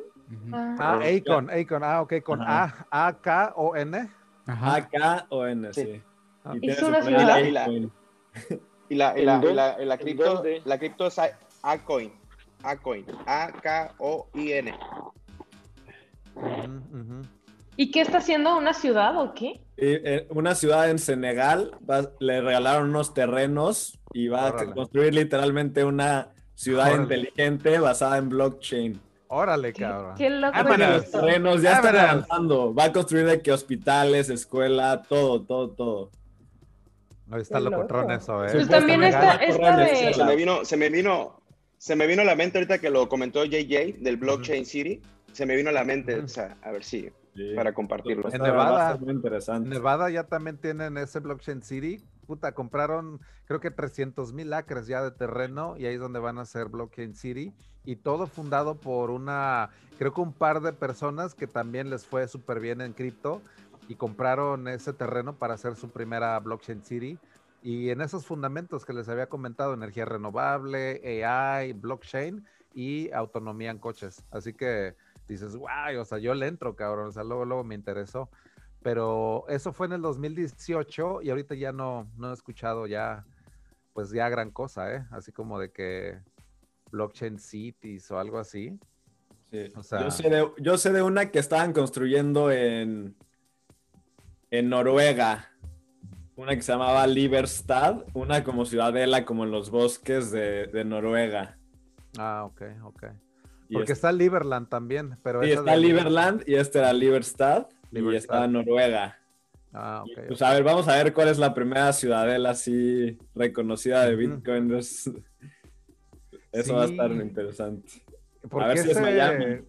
Speaker 2: Ah, ah Akon, Akon, ah, ok, con A, A, K, O, N.
Speaker 8: A, K, O, N, sí.
Speaker 5: Y es una ciudad.
Speaker 9: Y la, y la, y la, la, cripto, la cripto es Acoin. Acoin. A, K, O, I, N.
Speaker 5: ¿Y qué está haciendo? ¿Una ciudad o qué?
Speaker 8: Eh, una ciudad en Senegal, le regalaron unos terrenos y va a construir literalmente una ciudad inteligente basada en blockchain.
Speaker 2: Órale, cabrón.
Speaker 5: Qué, loco.
Speaker 8: Ah, los terrenos ya están avanzando. Va a construir de que hospitales, escuela, todo, todo, todo.
Speaker 2: Ahí está locotrón eso,
Speaker 5: ¿eh? Pues también está, de...
Speaker 9: Se me vino, se me vino, se me vino a la mente ahorita que lo comentó JJ del Blockchain City. Se me vino a la mente, o sea, a ver si para compartirlo.
Speaker 2: En Nevada, Nevada ya también tienen ese Blockchain City. Puta, compraron creo que 300 mil acres ya de terreno y ahí es donde van a hacer Blockchain City. Y todo fundado por una, creo que un par de personas que también les fue súper bien en cripto y compraron ese terreno para hacer su primera Blockchain City. Y en esos fundamentos que les había comentado, energía renovable, AI, blockchain y autonomía en coches. Así que dices, guay, o sea, yo le entro, cabrón, o sea, luego, luego me interesó. Pero eso fue en el 2018 y ahorita ya no, no he escuchado ya, pues ya gran cosa, ¿eh? Así como de que blockchain cities o algo así.
Speaker 8: Sí. O sea, yo, sé de, yo sé de una que estaban construyendo en, en Noruega, una que se llamaba Liberstad, una como ciudadela como en los bosques de, de Noruega.
Speaker 2: Ah, ok, ok. Porque está Liberland también. Pero
Speaker 8: sí, está Liberland y este era Liberstad, y está Noruega.
Speaker 2: Ah, ok.
Speaker 8: pues a ver, vamos a ver cuál es la primera ciudadela así reconocida de Bitcoin. Eso va a estar interesante.
Speaker 2: a ver si es Miami.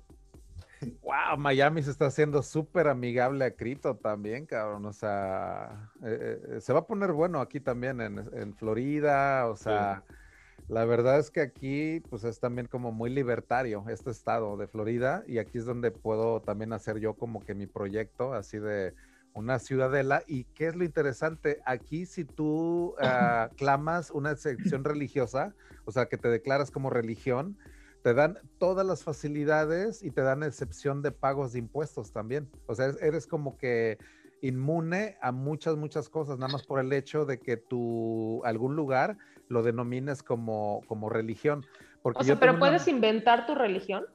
Speaker 2: Wow, Miami se está haciendo súper amigable a cripto también, cabrón. O sea, eh, eh, se va a poner bueno aquí también en, en Florida, o sea. La verdad es que aquí pues es también como muy libertario este estado de Florida y aquí es donde puedo también hacer yo como que mi proyecto así de una ciudadela. ¿Y qué es lo interesante? Aquí si tú ah, clamas una sección religiosa, o sea, que te declaras como religión, te dan todas las facilidades y te dan excepción de pagos de impuestos también. O sea, eres como que inmune a muchas, muchas cosas, nada más por el hecho de que tu algún lugar lo denomines como, como religión. Porque
Speaker 5: o sea, pero puedes inventar tu religión.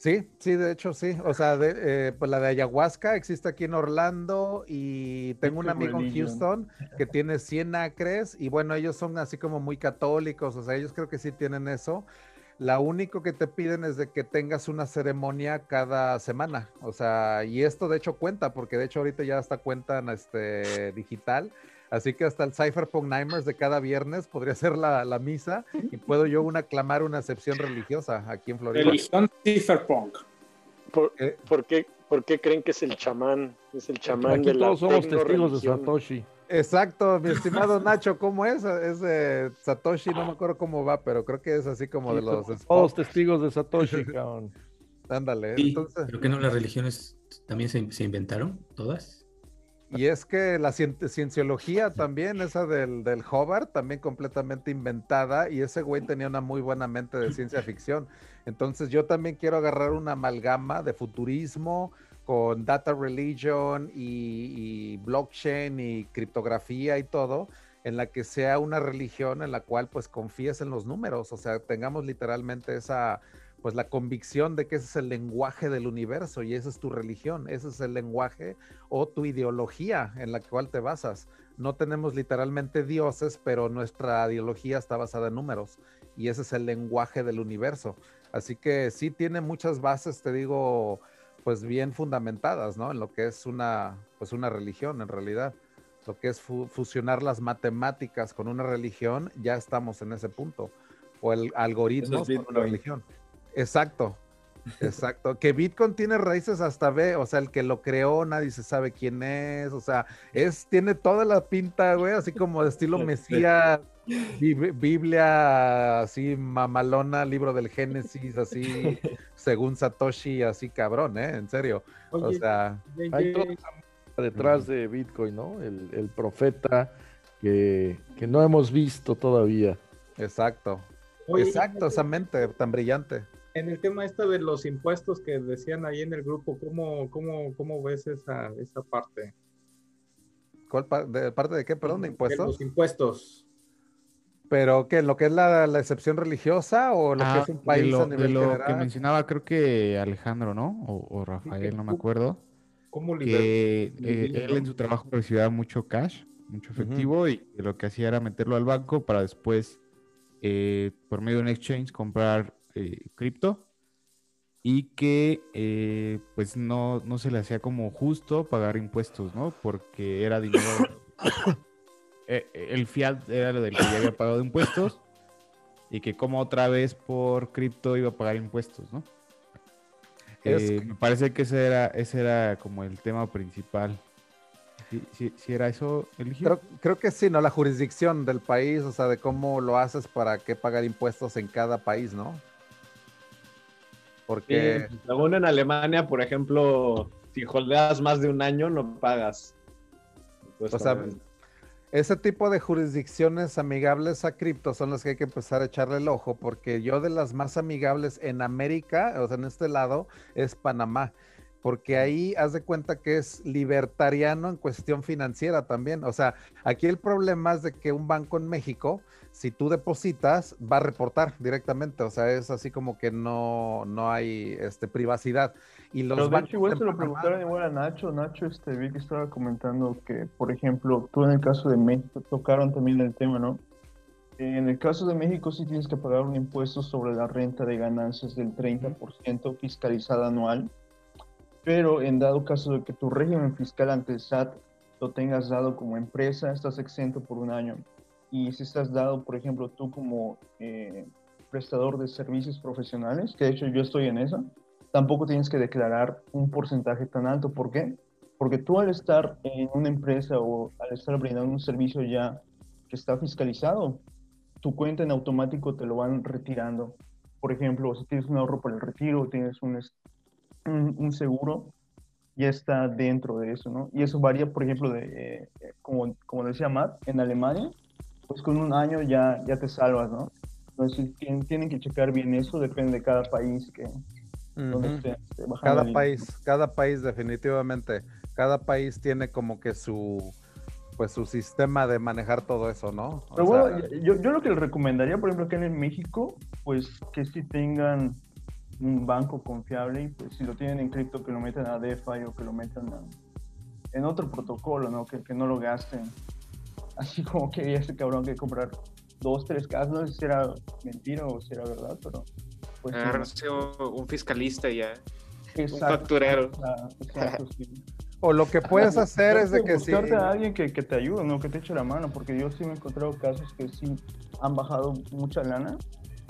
Speaker 2: Sí, sí, de hecho sí. O sea, eh, pues la de ayahuasca existe aquí en Orlando y tengo un amigo en Houston que tiene 100 acres y bueno, ellos son así como muy católicos, o sea, ellos creo que sí tienen eso. La único que te piden es de que tengas una ceremonia cada semana. O sea, y esto de hecho cuenta, porque de hecho ahorita ya está cuenta en este digital. Así que hasta el Cypherpunk Nimers de cada viernes podría ser la, la, misa y puedo yo una clamar una excepción religiosa aquí en Florida.
Speaker 3: Religión Cypherpunk.
Speaker 7: ¿Por, eh, ¿por, qué, ¿Por qué creen que es el chamán? Es el chamán de la
Speaker 10: todos somos testigos de Satoshi.
Speaker 2: Exacto, mi estimado Nacho, ¿cómo es? Es de Satoshi, no me acuerdo cómo va, pero creo que es así como de los...
Speaker 10: Todos testigos de Satoshi, cabrón.
Speaker 2: Ándale,
Speaker 6: entonces... ¿Pero que no las religiones también se, se inventaron, todas?
Speaker 2: Y es que la cienciología también, esa del, del Hobart, también completamente inventada, y ese güey tenía una muy buena mente de ciencia ficción. Entonces yo también quiero agarrar una amalgama de futurismo con data religion y, y blockchain y criptografía y todo, en la que sea una religión en la cual pues confíes en los números, o sea, tengamos literalmente esa pues la convicción de que ese es el lenguaje del universo y esa es tu religión, ese es el lenguaje o tu ideología en la cual te basas. No tenemos literalmente dioses, pero nuestra ideología está basada en números y ese es el lenguaje del universo. Así que sí tiene muchas bases, te digo, pues bien fundamentadas, ¿no? En lo que es una, pues una religión en realidad. Lo que es fusionar las matemáticas con una religión, ya estamos en ese punto. O el algoritmo con una religión. Exacto, exacto. que Bitcoin tiene raíces hasta B, o sea, el que lo creó, nadie se sabe quién es, o sea, es, tiene toda la pinta, güey, así como de estilo Mesías, Biblia, así mamalona, libro del Génesis, así, según Satoshi, así cabrón, ¿eh? En serio. o sea,
Speaker 10: hay toda detrás de Bitcoin, ¿no? El, profeta que, que no hemos visto todavía.
Speaker 2: Exacto. Exacto, esa mente tan brillante
Speaker 11: en el tema este de los impuestos que decían ahí en el grupo, ¿cómo, cómo, cómo ves esa, esa parte?
Speaker 2: ¿Cuál de, parte de qué, perdón, de impuestos?
Speaker 11: los impuestos.
Speaker 2: ¿Pero qué? ¿Lo que es la, la excepción religiosa o lo que
Speaker 4: ah,
Speaker 2: es un país
Speaker 4: lo, a nivel de lo que mencionaba, creo que Alejandro, ¿no? O, Rafael, no me acuerdo.
Speaker 11: ¿Cómo
Speaker 4: que eh, él en su trabajo recibía mucho cash, mucho efectivo, y lo que hacía era meterlo al banco para después, eh, por medio de un exchange, comprar eh, cripto y que eh, pues no, no se le hacía como justo pagar impuestos, ¿no? Porque era dinero... Eh, el fiat era lo del que ya había pagado impuestos y que como otra vez por cripto iba a pagar impuestos, ¿no? me parece que ese era, ese era como el tema principal. Si, era eso
Speaker 2: Creo, creo, que sí, ¿no? La jurisdicción del país, o sea, de cómo lo haces para que pagar impuestos en cada país, ¿no? Porque.
Speaker 8: según en Alemania, por ejemplo, si holdeas más de un año, no pagas.
Speaker 2: O sea, ese tipo de jurisdicciones amigables a cripto son las que hay que empezar a echarle el ojo, porque yo de las más amigables en América, o sea, en este lado, es Panamá porque ahí haz de cuenta que es libertariano en cuestión financiera también. O sea, aquí el problema es de que un banco en México, si tú depositas, va a reportar directamente. O sea, es así como que no, no hay este, privacidad. Y los
Speaker 12: Pero de hecho, igual se lo preguntaron igual a Nacho. Nacho, este, vi que estaba comentando que, por ejemplo, tú en el caso de México tocaron también el tema, ¿no? En el caso de México sí tienes que pagar un impuesto sobre la renta de ganancias del 30% fiscalizada anual pero en dado caso de que tu régimen fiscal ante el SAT lo tengas dado como empresa, estás exento por un año. Y si estás dado, por ejemplo, tú como eh, prestador de servicios profesionales, que de hecho yo estoy en eso, tampoco tienes que declarar un porcentaje tan alto. ¿Por qué? Porque tú al estar en una empresa o al estar brindando un servicio ya que está fiscalizado, tu cuenta en automático te lo van retirando. Por ejemplo, si tienes un ahorro para el retiro, tienes un, un, seguro, ya está dentro de eso, ¿no? Y eso varía, por ejemplo, de, eh, como, como decía Matt, en Alemania, pues con un año ya, ya te salvas, ¿no? Entonces tienen, tienen que checar bien eso, depende de cada país que...
Speaker 2: Este, cada país, cada país definitivamente, cada país tiene como que su pues su sistema de manejar todo eso, ¿no?
Speaker 12: Pero bueno, yo, yo, lo que les recomendaría, por ejemplo, que en México, pues que si tengan un banco confiable y pues si lo tienen en cripto que lo metan a DeFi o que lo metan en otro protocolo, ¿no? Que, que, no lo gasten. Así como que ese cabrón que comprar dos, tres casas, no sé si era mentira o si era verdad, pero...
Speaker 13: Pues, un fiscalista ya. un facturero.
Speaker 2: O lo que puedes hacer es de que
Speaker 12: si... a alguien que, que, te ayude, ¿no? Que te eche la mano, porque yo sí me he encontrado casos que sí han bajado mucha lana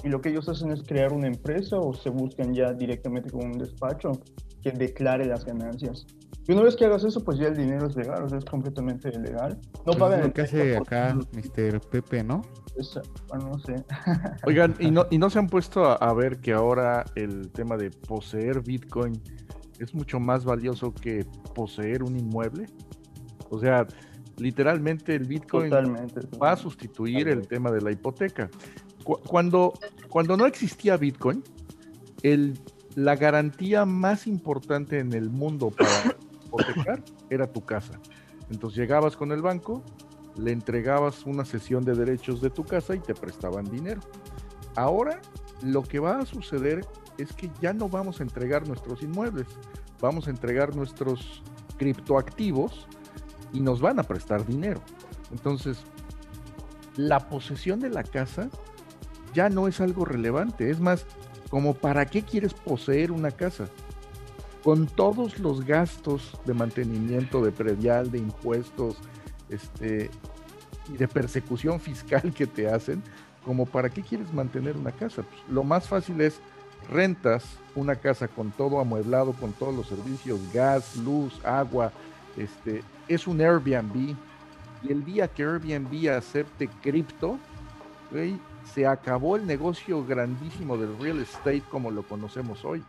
Speaker 12: y lo que ellos hacen es crear una empresa o se buscan ya directamente con un despacho que declare las ganancias. Y una vez que hagas eso, pues ya el dinero es legal, o sea, es completamente legal. No
Speaker 4: pues pagan. Es lo que hace acá Mr. Pepe, ¿no?
Speaker 12: bueno, no sé.
Speaker 10: Oigan, ¿y no, ¿y no se han puesto a, a, ver que ahora el tema de poseer Bitcoin es mucho más valioso que poseer un inmueble? O sea, literalmente el Bitcoin va a sustituir el tema de la hipoteca cuando, cuando no existía Bitcoin, el, la garantía más importante en el mundo para hipotecar era tu casa. Entonces llegabas con el banco, le entregabas una sesión de derechos de tu casa y te prestaban dinero. Ahora lo que va a suceder es que ya no vamos a entregar nuestros inmuebles, vamos a entregar nuestros criptoactivos y nos van a prestar dinero. Entonces, la posesión de la casa ya no es algo relevante. Es más, como para qué quieres poseer una casa? Con todos los gastos de mantenimiento, de predial, de impuestos, este, y de persecución fiscal que te hacen, como para qué quieres mantener una casa? Pues, lo más fácil es rentas una casa con todo amueblado, con todos los servicios, gas, luz, agua, este, es un Airbnb. Y el día que Airbnb acepte cripto, se acabó el negocio grandísimo del real estate como lo conocemos hoy.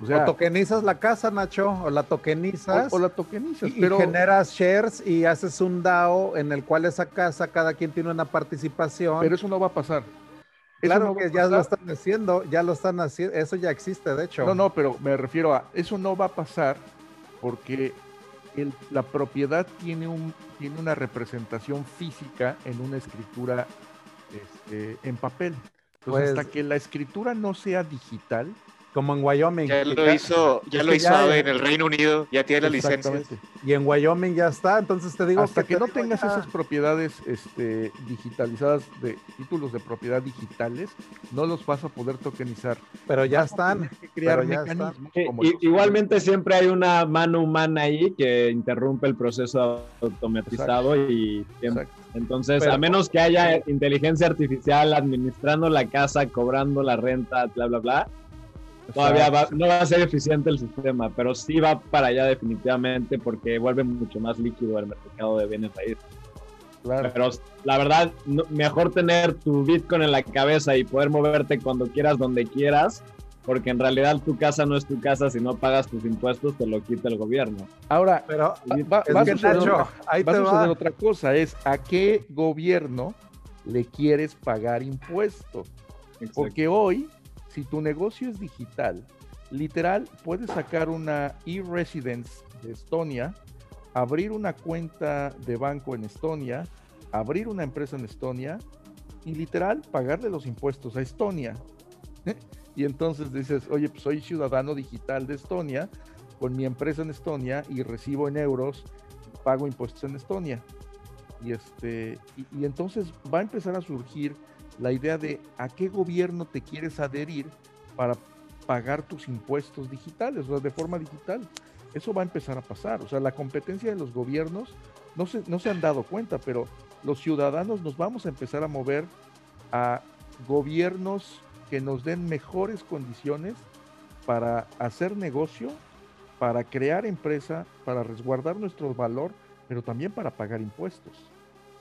Speaker 2: O, sea, tokenizas la casa, Nacho, o la tokenizas.
Speaker 10: O, la tokenizas,
Speaker 2: y, pero... generas shares y haces un DAO en el cual esa casa, cada quien tiene una participación.
Speaker 10: Pero eso no va a pasar.
Speaker 2: Claro que ya lo están haciendo, ya lo están haciendo, eso ya existe, de hecho.
Speaker 10: No, no, pero me refiero a, eso no va a pasar porque la propiedad tiene, un, tiene una representación física en una escritura este, en papel. Entonces, hasta pues que la escritura no sea digital,
Speaker 2: como en Wyoming.
Speaker 13: Ya lo hizo, ya lo hizo en el Reino Unido, ya tiene la licencia.
Speaker 2: Y en Wyoming ya está, entonces te digo
Speaker 10: Hasta que, no tengas esas propiedades este, digitalizadas de títulos de propiedad digitales, no los vas a poder tokenizar.
Speaker 2: Pero ya están.
Speaker 8: crear mecanismos igualmente siempre hay una mano humana ahí que interrumpe el proceso automatizado y entonces, a menos que haya inteligencia artificial administrando la casa, cobrando la renta, bla, bla, bla, Todavía no va a ser eficiente el sistema, pero sí va para allá definitivamente porque vuelve mucho más líquido el mercado de bienes raíces. Claro. Pero la verdad, mejor tener tu Bitcoin en la cabeza y poder moverte cuando quieras, donde quieras, porque en realidad tu casa no es tu casa, si no pagas tus impuestos te lo quita el gobierno.
Speaker 10: Ahora, pero va, a suceder, otra, otra cosa, es a qué gobierno le quieres pagar impuestos. Porque hoy si tu negocio es digital, literal, puedes sacar una e-residence de Estonia, abrir una cuenta de banco en Estonia, abrir una empresa en Estonia y literal pagarle los impuestos a Estonia. y entonces dices, oye, pues soy ciudadano digital de Estonia con mi empresa en Estonia y recibo en euros, pago impuestos en Estonia. Y, este, y entonces va a empezar a surgir la idea de a qué gobierno te quieres adherir para pagar tus impuestos digitales, o sea, de forma digital. Eso va a empezar a pasar. O sea, la competencia de los gobiernos no se, no se han dado cuenta, pero los ciudadanos nos vamos a empezar a mover a gobiernos que nos den mejores condiciones para hacer negocio, para crear empresa, para resguardar nuestro valor, pero también para pagar impuestos.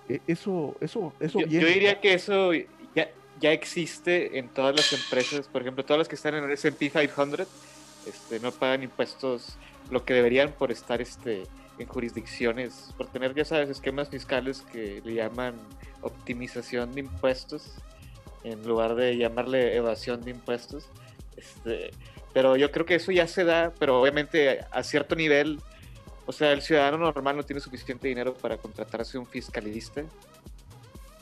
Speaker 10: E, eso, eso, eso.
Speaker 13: Yo, yo diría que eso ya, existe en todas las empresas, por ejemplo, todas las que están en el S&P 500, este, no pagan impuestos lo que deberían por estar este, en jurisdicciones, por tener, ya sabes, esquemas fiscales que le llaman optimización de impuestos, en lugar de llamarle evasión de impuestos. Este, pero yo creo que eso ya se da, pero obviamente a cierto nivel, o sea, el ciudadano normal no tiene suficiente dinero para contratarse un fiscalista,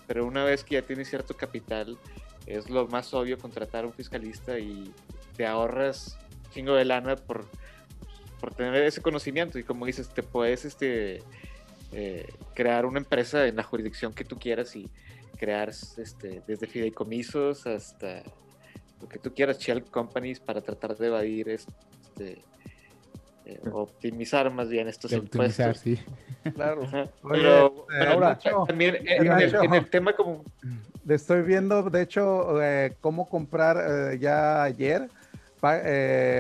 Speaker 13: pero una vez que ya tiene cierto capital, es lo más obvio contratar un fiscalista y te ahorras chingo de lana por, por tener ese conocimiento. Y como dices, te puedes este, eh, crear una empresa en la jurisdicción que tú quieras y crear este, desde fideicomisos hasta lo que tú quieras, shell companies para tratar de evadir este, eh, optimizar más bien estos impuestos.
Speaker 2: Sí. Claro.
Speaker 13: pero, ahora, también en, el, tema como...
Speaker 2: Estoy viendo, de hecho, eh, cómo comprar eh, ya ayer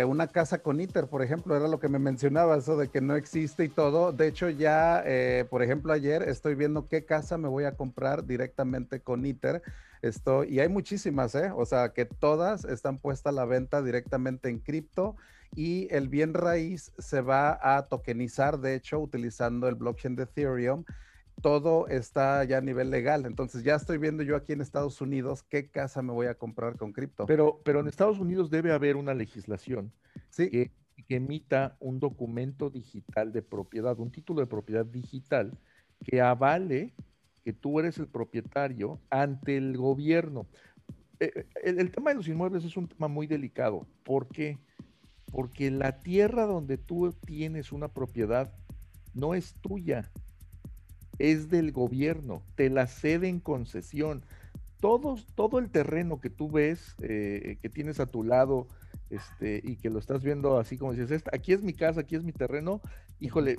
Speaker 2: una casa con ITER, por ejemplo, era lo que me mencionaba, eso de que no existe y todo. De hecho, ya, por ejemplo, ayer estoy viendo qué casa me voy a comprar directamente con ITER. Esto, y hay muchísimas, ¿eh? O sea, que todas están puestas a la venta directamente en cripto y el bien raíz se va a tokenizar, de hecho, utilizando el blockchain de Ethereum. Todo está ya a nivel legal. Entonces ya estoy viendo yo aquí en Estados Unidos qué casa me voy a comprar con cripto.
Speaker 10: Pero, pero en Estados Unidos debe haber una legislación que, que emita un documento digital de propiedad, un título de propiedad digital que avale que tú eres el propietario ante el gobierno. Eh, eh, el, el, tema de los inmuebles es un tema muy delicado. ¿Por qué? Porque la tierra donde tú tienes una propiedad no es tuya, es del gobierno, te la cede en concesión. Todo, todo el terreno que tú ves, eh, que tienes a tu lado, este, y que lo estás viendo así como dices, aquí es mi casa, aquí es mi terreno, híjole,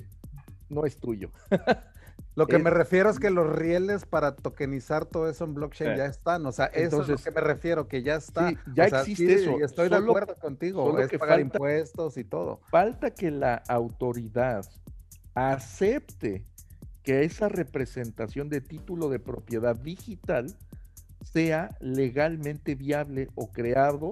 Speaker 10: no es tuyo.
Speaker 2: Lo que me refiero es que los rieles para tokenizar todo eso en blockchain ya están. O sea, eso es lo que me refiero, que ya está.
Speaker 10: ya existe eso.
Speaker 2: Y estoy de acuerdo contigo. Es que pagar impuestos y todo.
Speaker 10: Falta que la autoridad acepte que esa representación de título de propiedad digital sea legalmente viable o creado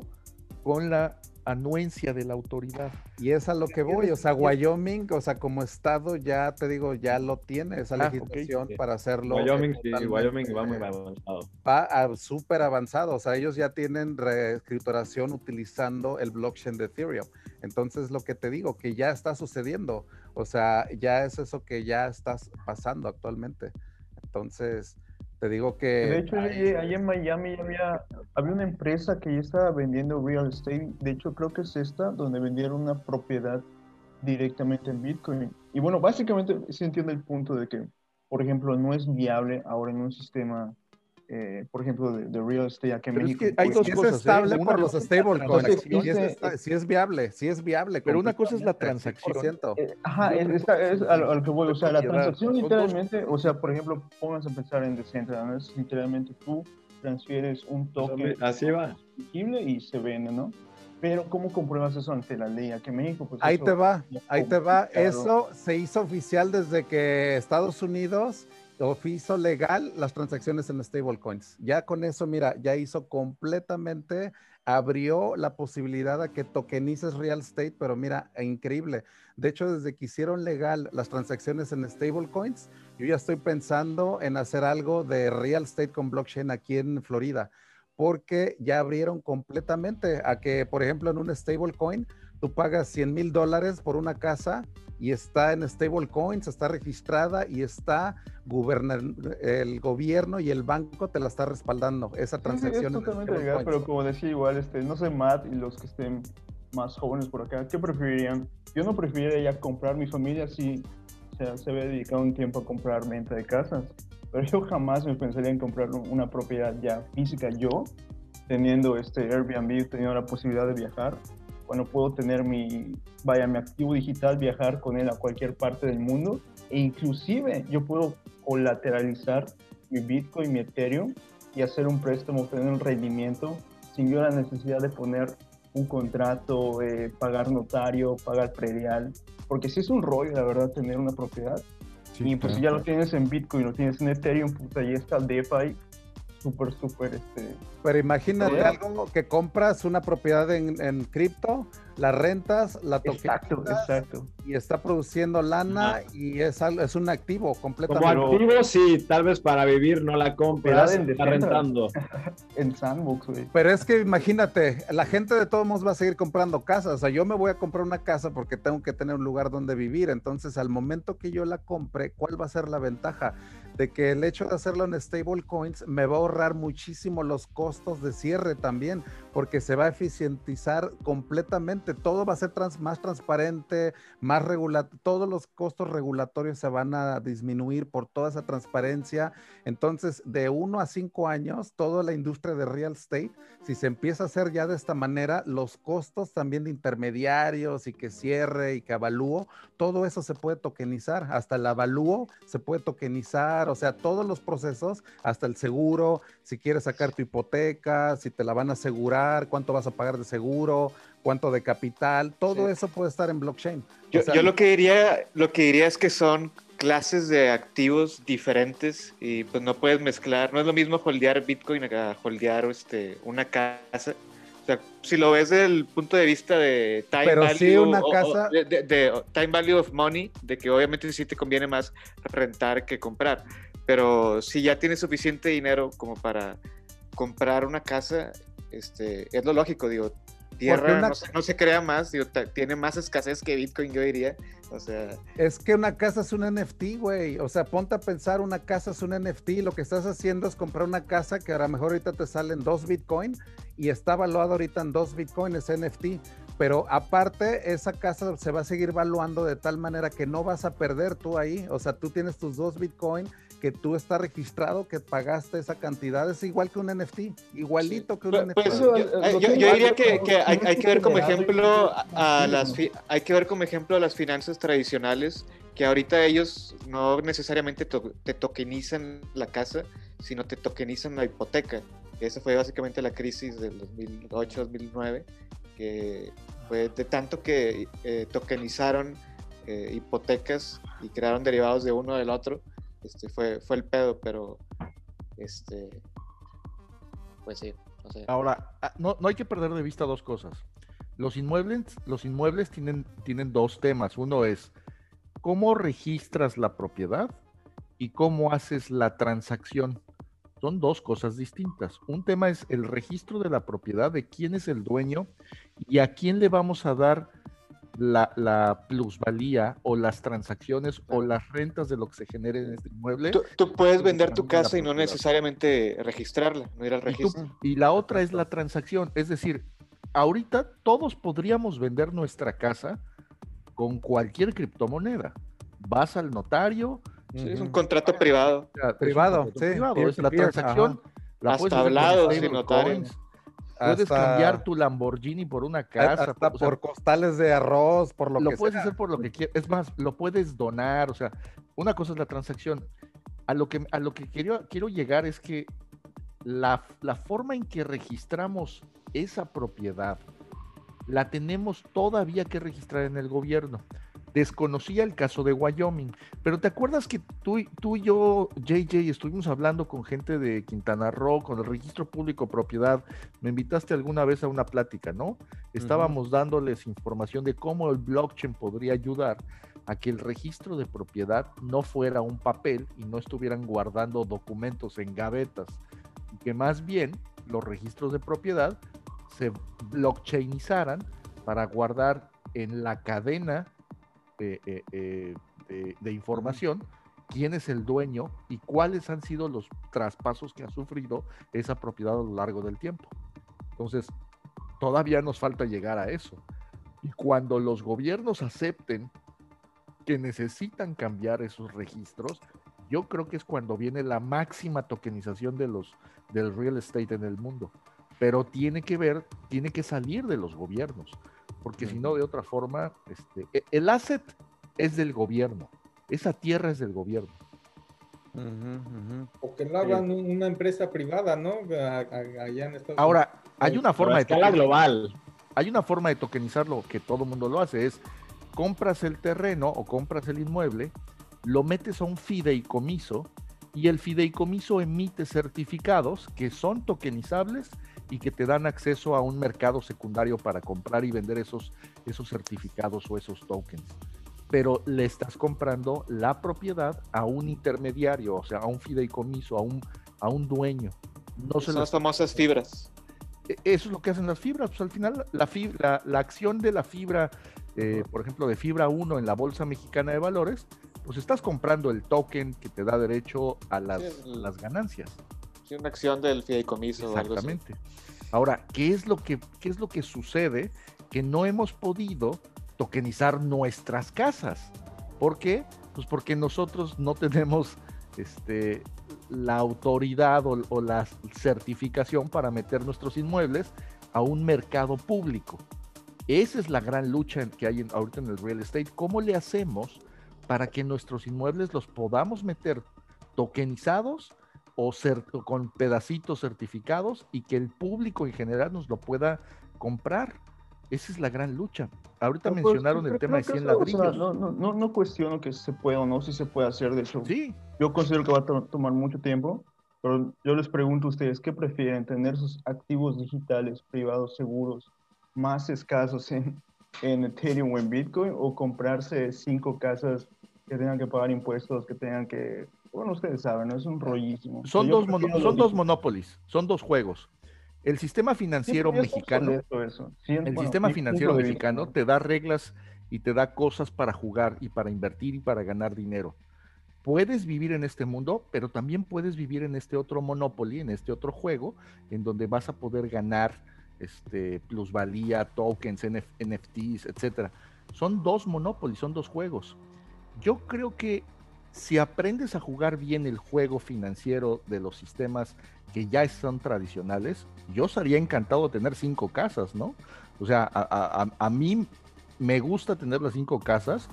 Speaker 10: con la anuencia de la autoridad.
Speaker 2: Y es a lo que voy, o sea, Wyoming, o sea, como estado ya te digo, ya lo tiene esa ah, legislación para hacerlo.
Speaker 8: Wyoming, sí, Wyoming va muy avanzado.
Speaker 2: Va súper avanzado, o sea, ellos ya tienen reescrituración utilizando el blockchain de Ethereum. Entonces, lo que te digo, que ya está sucediendo, o sea, ya es eso que ya está pasando actualmente. Entonces, te digo que...
Speaker 12: De hecho, ahí en Miami había, había una empresa que ya estaba vendiendo real estate. De hecho, creo que es esta, donde vendieron una propiedad directamente en Bitcoin. Y bueno, básicamente se entiende el punto de que, por ejemplo, no es viable ahora en un sistema eh, por ejemplo, de, real estate aquí en México.
Speaker 2: hay dos cosas. Es estable por los stablecoins. Si es, viable, si es viable.
Speaker 10: Pero una cosa es la transacción.
Speaker 12: Eh, ajá, es, es, a, lo, que voy. O sea, la transacción literalmente, o sea, por ejemplo, pónganse a pensar en Decentraland. Es literalmente tú transfieres un token
Speaker 8: así va.
Speaker 12: y se vende, ¿no? Pero ¿cómo compruebas eso ante la ley aquí en México?
Speaker 2: Pues ahí te va, ahí te va. Eso se hizo oficial desde que Estados Unidos hizo legal las transacciones en stablecoins. Ya con eso, mira, ya hizo completamente, abrió la posibilidad de que tokenices real estate, pero mira, increíble. De hecho, desde que hicieron legal las transacciones en stablecoins, yo ya estoy pensando en hacer algo de real estate con blockchain aquí en Florida, porque ya abrieron completamente a que, por ejemplo, en un stablecoin, tú pagas 100 mil dólares por una casa y está en stablecoins, está registrada y está el gobierno y el banco te la está respaldando. Esa transacción.
Speaker 12: Sí, totalmente legal, pero como decía igual, este, no sé, Matt y los que estén más jóvenes por acá, ¿qué preferirían? Yo no preferiría ya comprar mi familia si o sea, se ve dedicado un tiempo a comprar venta de casas, pero yo jamás me pensaría en comprar una propiedad ya física yo, teniendo este Airbnb, teniendo la posibilidad de viajar bueno, puedo tener mi, vaya, mi activo digital, viajar con él a cualquier parte del mundo e inclusive yo puedo colateralizar mi Bitcoin, mi Ethereum y hacer un préstamo, obtener un rendimiento sin yo la necesidad de poner un contrato, eh, pagar notario, pagar predial, porque si es un rollo, la verdad, tener una propiedad. y pues si ya lo tienes en Bitcoin, lo tienes en Ethereum, pues ahí está DeFi, súper, súper, este...
Speaker 2: Pero imagínate algo que compras una propiedad en, en cripto, la rentas, la
Speaker 12: Exacto, exacto.
Speaker 2: Y está produciendo lana y es, es un activo completamente.
Speaker 8: Como activo, sí, tal vez para vivir no la compras, está rentando.
Speaker 12: en Sandbox, güey.
Speaker 2: Pero es que imagínate, la gente de todos modos va a seguir comprando casas. O sea, yo me voy a comprar una casa porque tengo que tener un lugar donde vivir. Entonces, al momento que yo la compre, ¿cuál va a ser la ventaja? De que el hecho de hacerlo en stablecoins me va a ahorrar muchísimo los costos de cierre también, porque se va a eficientizar completamente. Todo va a ser más transparente, más regular, todos los costos regulatorios se van a disminuir por toda esa transparencia. Entonces, de uno a cinco años, toda la industria de real estate, si se empieza a hacer ya de esta manera, los costos también de intermediarios y que cierre y que avalúo, todo eso se puede tokenizar, hasta el avalúo se puede tokenizar, o sea, todos los procesos, hasta el seguro, si quieres sacar tu hipoteca, si te la van a asegurar, cuánto vas a pagar de seguro, cuánto de capital, todo eso puede estar en blockchain.
Speaker 13: Yo, lo que diría, lo que diría es que son clases de activos diferentes y pues no puedes mezclar, no es lo mismo holdear Bitcoin a holdear este, una casa. O sea, si lo ves desde el punto de vista de time value,
Speaker 2: una casa...
Speaker 13: de, time value of money, de que obviamente sí te conviene más rentar que comprar, pero si ya tienes suficiente dinero como para comprar una casa, este, es lo lógico, digo, tierra no, se, crea más, tiene más escasez que Bitcoin, yo diría. O sea.
Speaker 2: Es que una casa es un NFT, güey. O sea, ponte a pensar, una casa es un NFT. Lo que estás haciendo es comprar una casa que a lo mejor ahorita te salen dos Bitcoin y está valuado ahorita en dos Bitcoin, ese NFT. Pero aparte, esa casa se va a seguir valuando de tal manera que no vas a perder tú ahí. O sea, tú tienes tus dos Bitcoin que tú estás registrado, que pagaste esa cantidad, es igual que un NFT, igualito que un NFT.
Speaker 13: Pues, yo, diría que, hay, que ver como ejemplo a las hay que ver como ejemplo a las finanzas tradicionales, que ahorita ellos no necesariamente te tokenizan la casa, sino te tokenizan la hipoteca. Esa fue básicamente la crisis del 2008-2009, que fue de tanto que eh, tokenizaron eh, hipotecas y crearon derivados de uno del otro, este, fue, fue el pedo, pero este, pues sí.
Speaker 10: Ahora, ah, no, no hay que perder de vista dos cosas. Los inmuebles, los inmuebles tienen, tienen dos temas. Uno es cómo registras la propiedad y cómo haces la transacción. Son dos cosas distintas. Un tema es el registro de la propiedad, de quién es el dueño y a quién le vamos a dar la, plusvalía o las transacciones o las rentas de lo que se genere en este inmueble.
Speaker 13: Tú, puedes vender tu casa y no necesariamente registrarla, no ir al registro.
Speaker 10: Y, la otra es la transacción, es decir, ahorita todos podríamos vender nuestra casa con cualquier criptomoneda. Vas al notario.
Speaker 13: es un contrato privado.
Speaker 2: privado, sí.
Speaker 10: es la transacción.
Speaker 13: La Hasta hablado sin notario.
Speaker 10: Puedes cambiar tu Lamborghini por una casa.
Speaker 2: Hasta por costales de arroz, por lo,
Speaker 10: lo
Speaker 2: que
Speaker 10: puedes hacer por lo que quieras. Es más, lo puedes donar. O sea, una cosa es la transacción. A lo que, a lo que quiero, quiero llegar es que la, la forma en que registramos esa propiedad la tenemos todavía que registrar en el gobierno. Desconocía el caso de Wyoming, pero ¿te acuerdas que tú, tú y yo, JJ, estuvimos hablando con gente de Quintana Roo, con el registro público propiedad? Me invitaste alguna vez a una plática, ¿no? Estábamos dándoles información de cómo el blockchain podría ayudar a que el registro de propiedad no fuera un papel y no estuvieran guardando documentos en gavetas, y que más bien los registros de propiedad se blockchainizaran para guardar en la cadena eh, eh, de, información, quién es el dueño y cuáles han sido los traspasos que ha sufrido esa propiedad a lo largo del tiempo. Entonces, todavía nos falta llegar a eso. Y cuando los gobiernos acepten que necesitan cambiar esos registros, yo creo que es cuando viene la máxima tokenización de los, del real estate en el mundo. Pero tiene que ver, tiene que salir de los gobiernos porque si no, de otra forma, este, e, el asset es del gobierno, esa tierra es del gobierno.
Speaker 11: O que lo hagan una empresa privada, ¿no?
Speaker 10: Ahora, hay una forma
Speaker 8: de global.
Speaker 10: Hay una forma de tokenizarlo que todo el mundo lo hace, es compras el terreno o compras el inmueble, lo metes a un fideicomiso y el fideicomiso emite certificados que son tokenizables y que te dan acceso a un mercado secundario para comprar y vender esos, esos certificados o esos tokens. Pero le estás comprando la propiedad a un intermediario, o sea, a un fideicomiso, a un, a un dueño.
Speaker 13: No Son las famosas fibras.
Speaker 10: E, eso es lo que hacen las fibras. Pues al final, la, fibra, la, acción de la fibra, eh, por ejemplo, de fibra 1 en la Bolsa Mexicana de Valores, pues estás comprando el token que te da derecho a las, las ganancias.
Speaker 13: Una acción del fideicomiso.
Speaker 10: Exactamente. Ahora, ¿qué es, lo que, ¿qué es lo que sucede? Que no hemos podido tokenizar nuestras casas. ¿Por qué? Pues porque nosotros no tenemos este, la autoridad o, la certificación para meter nuestros inmuebles a un mercado público. Esa es la gran lucha que hay ahorita en el real estate. ¿Cómo le hacemos para que nuestros inmuebles los podamos meter tokenizados o, con pedacitos certificados y que el público en general nos lo pueda comprar. Esa es la gran lucha. Ahorita pues, mencionaron el tema de 100 ladrillos.
Speaker 12: no, no, no, cuestiono que se pueda o no, si se puede hacer. De hecho, sí. yo considero que va a tomar mucho tiempo, pero yo les pregunto a ustedes, ¿qué prefieren? ¿Tener sus activos digitales privados seguros más escasos en, en Ethereum o en Bitcoin o comprarse cinco casas que tengan que pagar impuestos, que tengan que bueno, ustedes saben, es un rollísimo.
Speaker 10: Son, dos, son dos monopolies, son dos juegos. El sistema financiero mexicano, el sistema financiero mexicano te da reglas y te da cosas para jugar y para invertir y para ganar dinero. Puedes vivir en este mundo, pero también puedes vivir en este otro monopoly, en este otro juego, en donde vas a poder ganar este, plusvalía, tokens, NFTs, etcétera. Son dos monopolies, son dos juegos. Yo creo que si aprendes a jugar bien el juego financiero de los sistemas que ya son tradicionales, yo sería encantado de tener cinco casas, ¿no? O sea, a, mí me gusta tener las cinco casas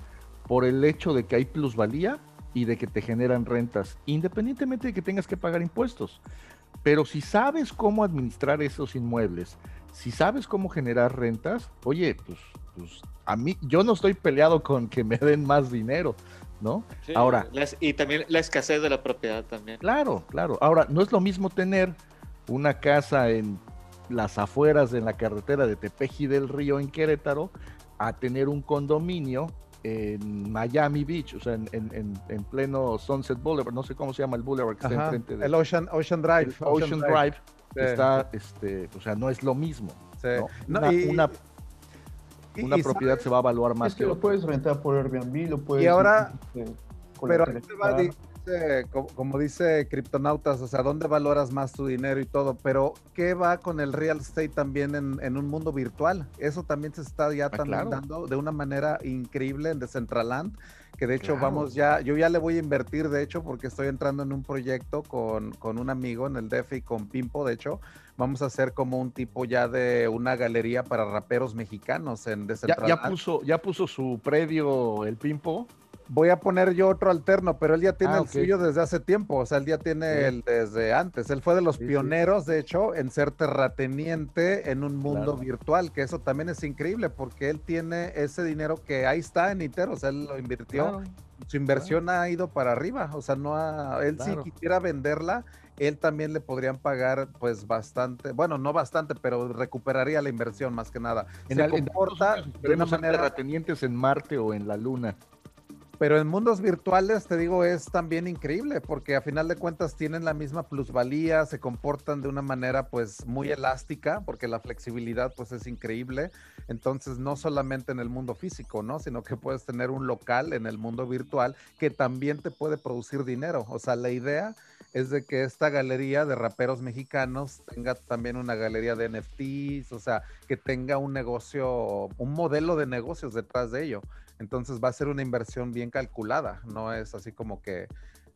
Speaker 10: por el hecho de que hay plusvalía y de que te generan rentas, independientemente de que tengas que pagar impuestos. Pero si sabes cómo administrar esos inmuebles, si sabes cómo generar rentas, oye, pues, pues a mí, yo no estoy peleado con que me den más dinero. ¿No?
Speaker 13: Ahora. y también la escasez de la propiedad también.
Speaker 10: Claro, claro. Ahora, no es lo mismo tener una casa en las afueras de la carretera de Tepeji del Río en Querétaro a tener un condominio en Miami Beach, o sea, en, pleno Sunset Boulevard, no sé cómo se llama el boulevard que está enfrente
Speaker 2: de... El Ocean, Ocean Drive.
Speaker 10: Ocean, Drive, está, este, o sea, no es lo mismo. una, una propiedad se va a evaluar más.
Speaker 12: Es que, lo puedes rentar por Airbnb, lo puedes.
Speaker 2: Y ahora, este, pero como, dice Criptonautas, o sea, ¿dónde valoras más tu dinero y todo? Pero, ¿qué va con el real estate también en, un mundo virtual? Eso también se está ya ah, también dando de una manera increíble en Decentraland que de hecho vamos ya, yo ya le voy a invertir, de hecho, porque estoy entrando en un proyecto con, con un amigo en el DEF y con Pimpo, de hecho, vamos a hacer como un tipo ya de una galería para raperos mexicanos en
Speaker 10: Decentraland. Ya, ya puso, ya puso su predio el Pimpo
Speaker 2: voy a poner yo otro alterno, pero él ya tiene ah, el suyo desde hace tiempo, o sea, él ya tiene el desde antes. Él fue de los pioneros, de hecho, en ser terrateniente en un mundo virtual, que eso también es increíble, porque él tiene ese dinero que ahí está en Iter, o sea, él lo invirtió. Su inversión ha ido para arriba, o sea, no ha, él si quisiera venderla, él también le podrían pagar pues bastante, bueno, no bastante, pero recuperaría la inversión más que nada.
Speaker 10: En Se comporta de una manera terratenientes en Marte o en la Luna
Speaker 2: pero en mundos virtuales, te digo, es también increíble, porque a final de cuentas tienen la misma plusvalía, se comportan de una manera pues muy elástica, porque la flexibilidad pues es increíble. Entonces, no solamente en el mundo físico, ¿no? Sino que puedes tener un local en el mundo virtual que también te puede producir dinero. O sea, la idea es de que esta galería de raperos mexicanos tenga también una galería de NFTs, o sea, que tenga un negocio, un modelo de negocios detrás de ello. Entonces va a ser una inversión bien calculada, no es así como que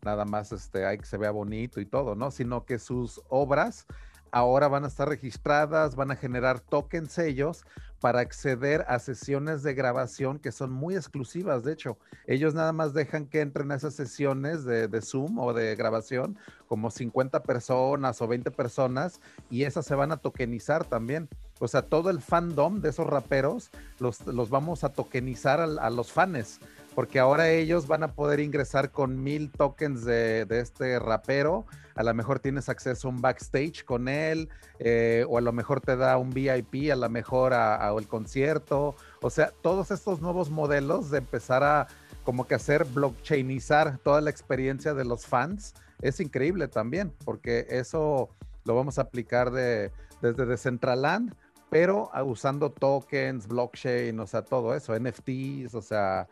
Speaker 2: nada más este, hay que se vea bonito y todo, ¿no? Sino que sus obras ahora van a estar registradas, van a generar tokens ellos para acceder a sesiones de grabación que son muy exclusivas. De hecho, ellos nada más dejan que entren a esas sesiones de, Zoom o de grabación como 50 personas o 20 personas y esas se van a tokenizar también. O sea, todo el fandom de esos raperos los, los vamos a tokenizar a, los fans porque ahora ellos van a poder ingresar con mil tokens de, este rapero. A lo mejor tienes acceso a un backstage con él, eh, o a lo mejor te da un VIP, a lo mejor a, el concierto. O sea, todos estos nuevos modelos de empezar a como que hacer blockchainizar toda la experiencia de los fans es increíble también, porque eso lo vamos a aplicar de, desde Decentraland, pero usando tokens, blockchain, o sea, todo eso, NFTs, o sea,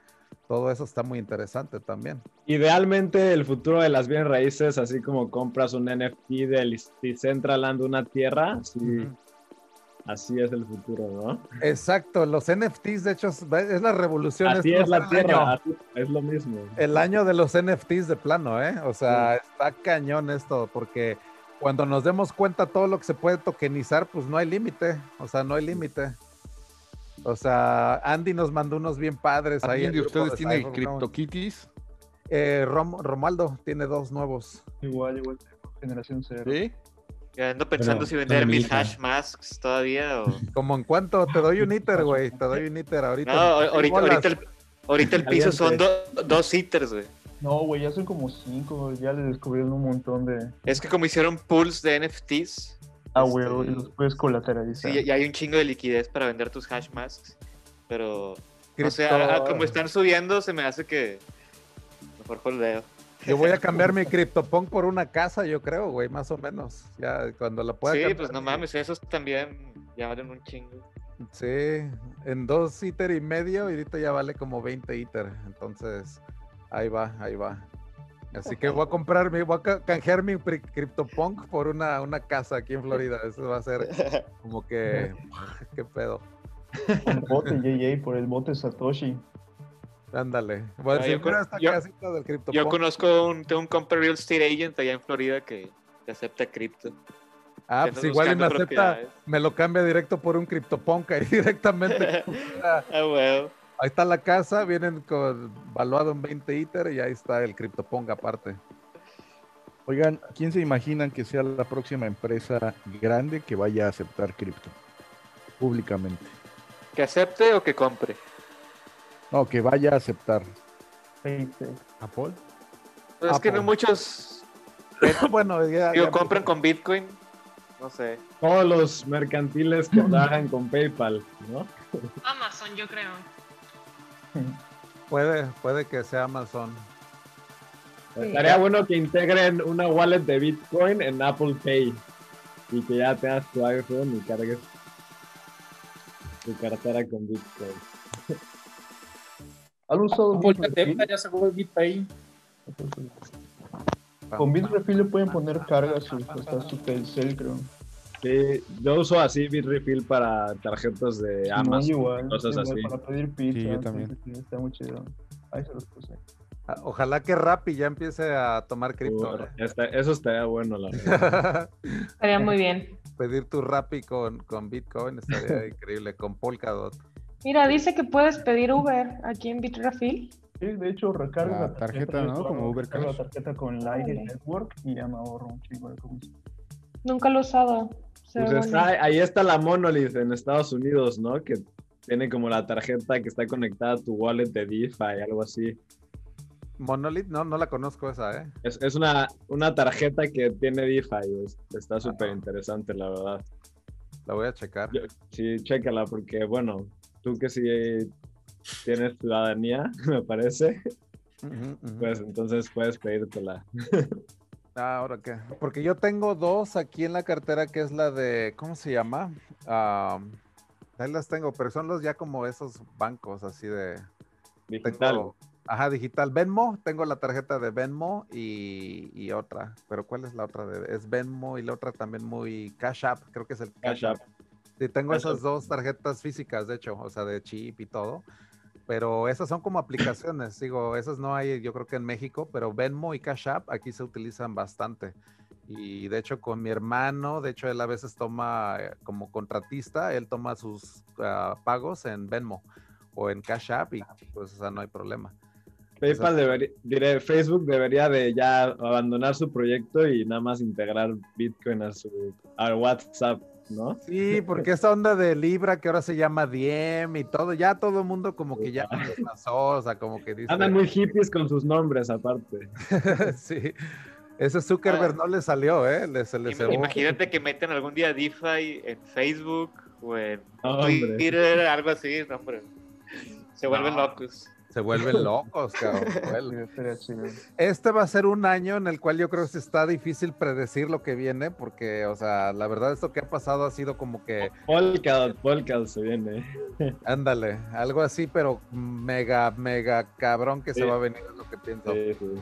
Speaker 2: todo eso está muy interesante también.
Speaker 8: Idealmente el futuro de las bienes raíces, así como compras un NFT del Decentraland, una tierra, así es el futuro, ¿no?
Speaker 2: Exacto, los NFTs de hecho es la revolución.
Speaker 8: Así es, la tierra, es lo mismo.
Speaker 2: El año de los NFTs de plano, ¿eh? O sea, está cañón esto, porque cuando nos demos cuenta todo lo que se puede tokenizar, pues no hay límite, o sea, no hay límite. O sea, Andy nos mandó unos bien padres ahí.
Speaker 10: de ustedes tiene CryptoKitties?
Speaker 2: Eh, Romualdo tiene dos nuevos.
Speaker 12: Igual, igual, generación cero.
Speaker 2: ¿Sí?
Speaker 13: Ya ando pensando si vender mis hash masks todavía o...
Speaker 2: Como en cuánto, te doy un ITER, güey, te doy un ITER ahorita.
Speaker 13: No, ahorita, el, ahorita el piso son dos ITERs, güey.
Speaker 12: No, güey, ya son como cinco, ya le descubrieron un montón de...
Speaker 13: Es que como hicieron pools de NFTs,
Speaker 12: Ah, güey, y los puedes colateralizar.
Speaker 13: Sí, y hay un chingo de liquidez para vender tus hash masks. Pero, o sea, como están subiendo, se me hace que mejor holdeo.
Speaker 2: Yo voy a cambiar mi CryptoPunk por una casa, yo creo, güey, más o menos. Ya cuando la pueda.
Speaker 13: Sí, pues no mames, esos también ya valen un chingo.
Speaker 2: Sí, en dos ITER y medio, y ahorita ya vale como 20 ITER. Entonces, ahí va, ahí va. Así que voy a comprarme, voy a canjear mi CryptoPunk por una, una casa aquí en Florida. Eso va a ser como que, qué pedo.
Speaker 12: El bote JJ por el bote Satoshi.
Speaker 2: Ándale. Bueno,
Speaker 13: yo, del yo conozco un, tengo un compra real estate agent allá en Florida que, acepta cripto.
Speaker 2: Ah, pues igual me acepta, me lo cambia directo por un CryptoPunk ahí directamente.
Speaker 13: ah, bueno.
Speaker 2: Ahí está la casa, vienen con valuado en 20 ITER y ahí está el CryptoPong aparte.
Speaker 10: Oigan, ¿quién se imaginan que sea la próxima empresa grande que vaya a aceptar cripto públicamente?
Speaker 13: ¿Que acepte o que compre?
Speaker 10: No, que vaya a aceptar.
Speaker 2: ¿Apple?
Speaker 13: Pues es que no muchos. bueno, ya, compran con Bitcoin. No sé.
Speaker 8: Todos los mercantiles que trabajan con PayPal, ¿no?
Speaker 5: Amazon, yo creo.
Speaker 2: Puede, puede que sea Amazon.
Speaker 8: Estaría bueno que integren una wallet de Bitcoin en Apple Pay y que ya tengas tu iPhone y cargues tu cartera con Bitcoin.
Speaker 12: ¿Has usado
Speaker 3: ya sacó el BitPay?
Speaker 12: Con Bitrefill le pueden poner cargas hasta su Telcel, creo.
Speaker 8: Sí, yo uso así Bitrefill para tarjetas de Amazon, cosas así.
Speaker 12: Para pedir pizza.
Speaker 10: Sí, yo también.
Speaker 12: Está muy chido. Ahí se los puse.
Speaker 2: Ah, ojalá que Rappi ya empiece a tomar cripto.
Speaker 8: ¿eh? eso estaría bueno, la
Speaker 5: verdad. estaría muy bien.
Speaker 2: Pedir tu Rappi con, con Bitcoin estaría increíble, con Polkadot.
Speaker 5: Mira, dice que puedes pedir Uber aquí en Bitrefill.
Speaker 12: Sí, de hecho, recarga
Speaker 10: la tarjeta, ¿no? Como Uber
Speaker 12: Cash. la tarjeta con Lightning Network y ya me ahorro un chingo de comisión.
Speaker 5: Nunca lo he usado.
Speaker 8: Pues ahí está la Monolith en Estados Unidos, ¿no? Que tiene como la tarjeta que está conectada a tu wallet de DeFi, algo así.
Speaker 2: Monolith, no, no la conozco esa, ¿eh?
Speaker 8: Es, una, una tarjeta que tiene DeFi, está súper interesante, la verdad.
Speaker 2: La voy a checar.
Speaker 8: sí, chécala, porque bueno, tú que sí tienes ciudadanía, me parece, pues entonces puedes pedírtela.
Speaker 2: Ah, ahora qué. Porque yo tengo dos aquí en la cartera que es la de, ¿cómo se llama? ahí las tengo, pero son los ya como esos bancos así de...
Speaker 8: Digital.
Speaker 2: ajá, digital. Venmo, tengo la tarjeta de Venmo y, otra. Pero ¿cuál es la otra? De, es Venmo y la otra también muy Cash App, creo que es el
Speaker 8: Cash, App.
Speaker 2: Sí, tengo esas dos tarjetas físicas, de hecho, o sea, de chip y todo pero esas son como aplicaciones, digo, esas no hay yo creo que en México, pero Venmo y Cash App aquí se utilizan bastante. Y de hecho con mi hermano, de hecho él a veces toma eh, como contratista, él toma sus ah, pagos en Venmo o en Cash App y pues o sea, no hay problema.
Speaker 8: PayPal debería, diré, Facebook debería de ya abandonar su proyecto y nada más integrar Bitcoin a su a WhatsApp ¿no?
Speaker 2: Sí, porque esa onda de Libra que ahora se llama Diem y todo, ya todo el mundo como que ya pasó, o sea, como que dice...
Speaker 8: Andan muy hippies con sus nombres aparte.
Speaker 2: sí. Ese Zuckerberg ah. no le salió, ¿eh?
Speaker 13: Imagínate que meten algún día DeFi en Facebook o en Twitter, algo así, no, hombre. Se vuelven locos.
Speaker 2: Se vuelven locos, cabrón. Este va a ser un año en el cual yo creo que está difícil predecir lo que viene, porque, o sea, la verdad, esto que ha pasado ha sido como que.
Speaker 8: Polkadot, Polkadot se viene.
Speaker 2: Ándale, algo así, pero mega, mega cabrón que se va a venir, es lo que pienso.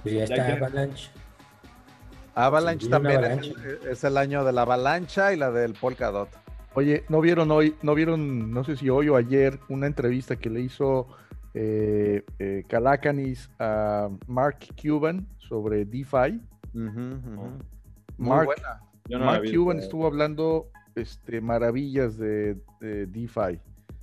Speaker 6: Sí, ya está Avalanche.
Speaker 2: Avalanche también Es, el año de la avalancha y la del Polkadot.
Speaker 10: Oye, ¿no vieron hoy, no vieron, no sé si hoy o ayer, una entrevista que le hizo eh, eh a Mark Cuban sobre DeFi? Mark, Cuban estuvo hablando este, maravillas de, DeFi.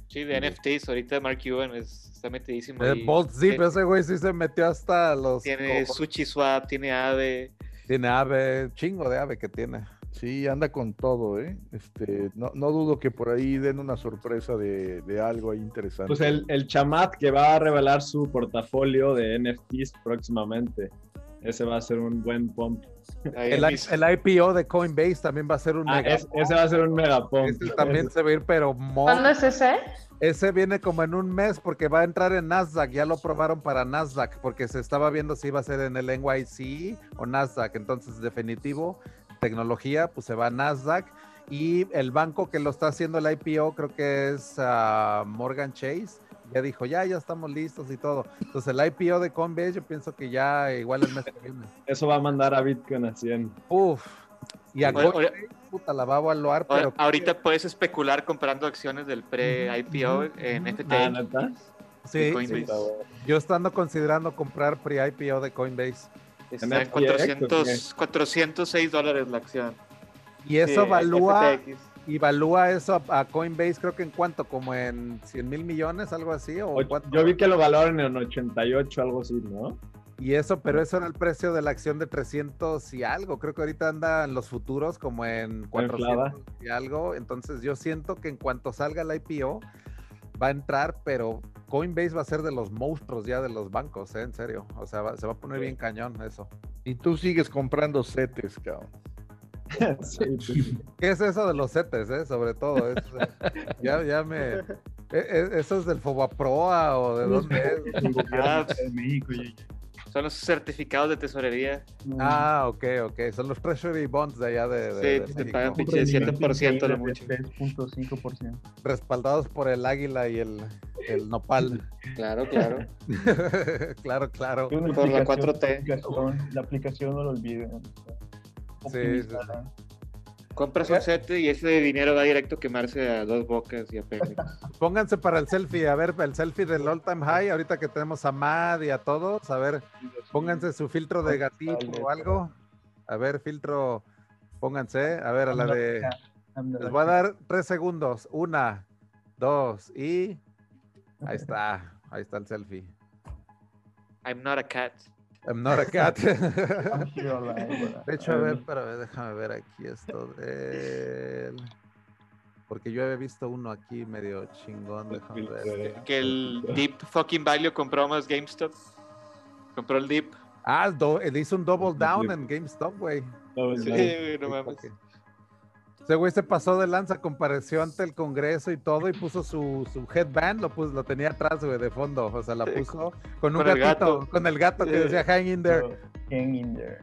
Speaker 13: Sí, de NFTs. Ahorita Mark Cuban está metidísimo.
Speaker 2: El Bolt Zip, ese güey sí se metió hasta los.
Speaker 13: Tiene SushiSwap, tiene AVE.
Speaker 2: Tiene ave, chingo de ave que tiene.
Speaker 10: Sí, anda con todo, ¿eh? Este, no, no dudo que por ahí den una sorpresa de, algo ahí interesante.
Speaker 8: Pues el, el, chamat que va a revelar su portafolio de NFTs próximamente. Ese va a ser un buen pump.
Speaker 2: El, IPO de Coinbase también va a ser un
Speaker 8: ah, mega Ese va a ser un mega pump.
Speaker 2: también se va a ir, pero...
Speaker 5: ¿Cuándo es ese?
Speaker 2: Ese viene como en un mes porque va a entrar en Nasdaq. Ya lo probaron para Nasdaq porque se estaba viendo si iba a ser en el NYC o Nasdaq. Entonces, definitivo, tecnología, pues se va a Nasdaq. Y el banco que lo está haciendo el IPO, creo que es ah, Morgan Chase. Ya dijo, ya, ya estamos listos y todo. Entonces, el IPO de Coinbase, yo pienso que ya igual el mes que viene.
Speaker 8: Eso va a mandar a Bitcoin a 100.
Speaker 2: Uf, y a puta, la va a evaluar, pero...
Speaker 13: Ahorita puedes especular comprando acciones del pre-IPO en FTX.
Speaker 2: Ah, sí, yo estando considerando comprar pre-IPO de Coinbase.
Speaker 13: Está en 400, 406 dólares la acción.
Speaker 2: Y eso evalúa, evalúa eso a Coinbase creo que en cuánto, como en 100 mil millones, algo así. ¿o
Speaker 8: yo vi que lo valoran en 88, algo así, ¿no?
Speaker 2: Y eso, pero eso era el precio de la acción de 300 y algo. Creo que ahorita andan los futuros como en 400 y algo. Entonces yo siento que en cuanto salga el IPO va a entrar, pero Coinbase va a ser de los monstruos ya de los bancos, ¿eh? en serio. O sea, se va a poner bien cañón eso.
Speaker 10: Y tú sigues comprando CETES, cabrón.
Speaker 2: ¿Qué es eso de los CETES, eh? Sobre todo. ya, ya me... E, e, ¿Eso es del Fobaproa o de dónde es?
Speaker 13: Ah, de México. Son los certificados de tesorería.
Speaker 2: Ah, ok, ok. Son los Treasury Bonds de allá de. de
Speaker 13: sí, te pagan pinche 7%
Speaker 12: de mucho. 3.5%.
Speaker 2: Respaldados por el águila y el, el nopal.
Speaker 13: Claro, claro.
Speaker 2: claro, claro.
Speaker 13: Por la 4T.
Speaker 12: La aplicación no lo olviden.
Speaker 2: Sí, sí,
Speaker 13: Compras un set y ese dinero va directo a quemarse a dos bocas y a Pemex.
Speaker 2: Pónganse para el selfie, a ver, el selfie del all time high, ahorita que tenemos a Mad y a todos, a ver, pónganse su filtro de gatito o algo. A ver, filtro, pónganse, a ver, a la de... Les voy a dar tres segundos. Una, dos y... Ahí está, ahí está el selfie.
Speaker 13: I'm not a cat.
Speaker 2: I'm not a cat. de hecho, a ver, pero déjame ver aquí esto de Porque yo había visto uno aquí medio chingón, déjame ver.
Speaker 13: Que el Deep fucking Value compró más GameStop. Compró el Deep.
Speaker 2: Ah, él hizo un double down en GameStop, güey.
Speaker 13: Sí, no mames.
Speaker 2: Ese güey se pasó de lanza, compareció ante el Congreso y todo y puso su, su headband, lo, puso, lo tenía atrás, güey, de fondo. O sea, la puso con un gatito, con el gato que decía hang in there.
Speaker 12: Hang in there.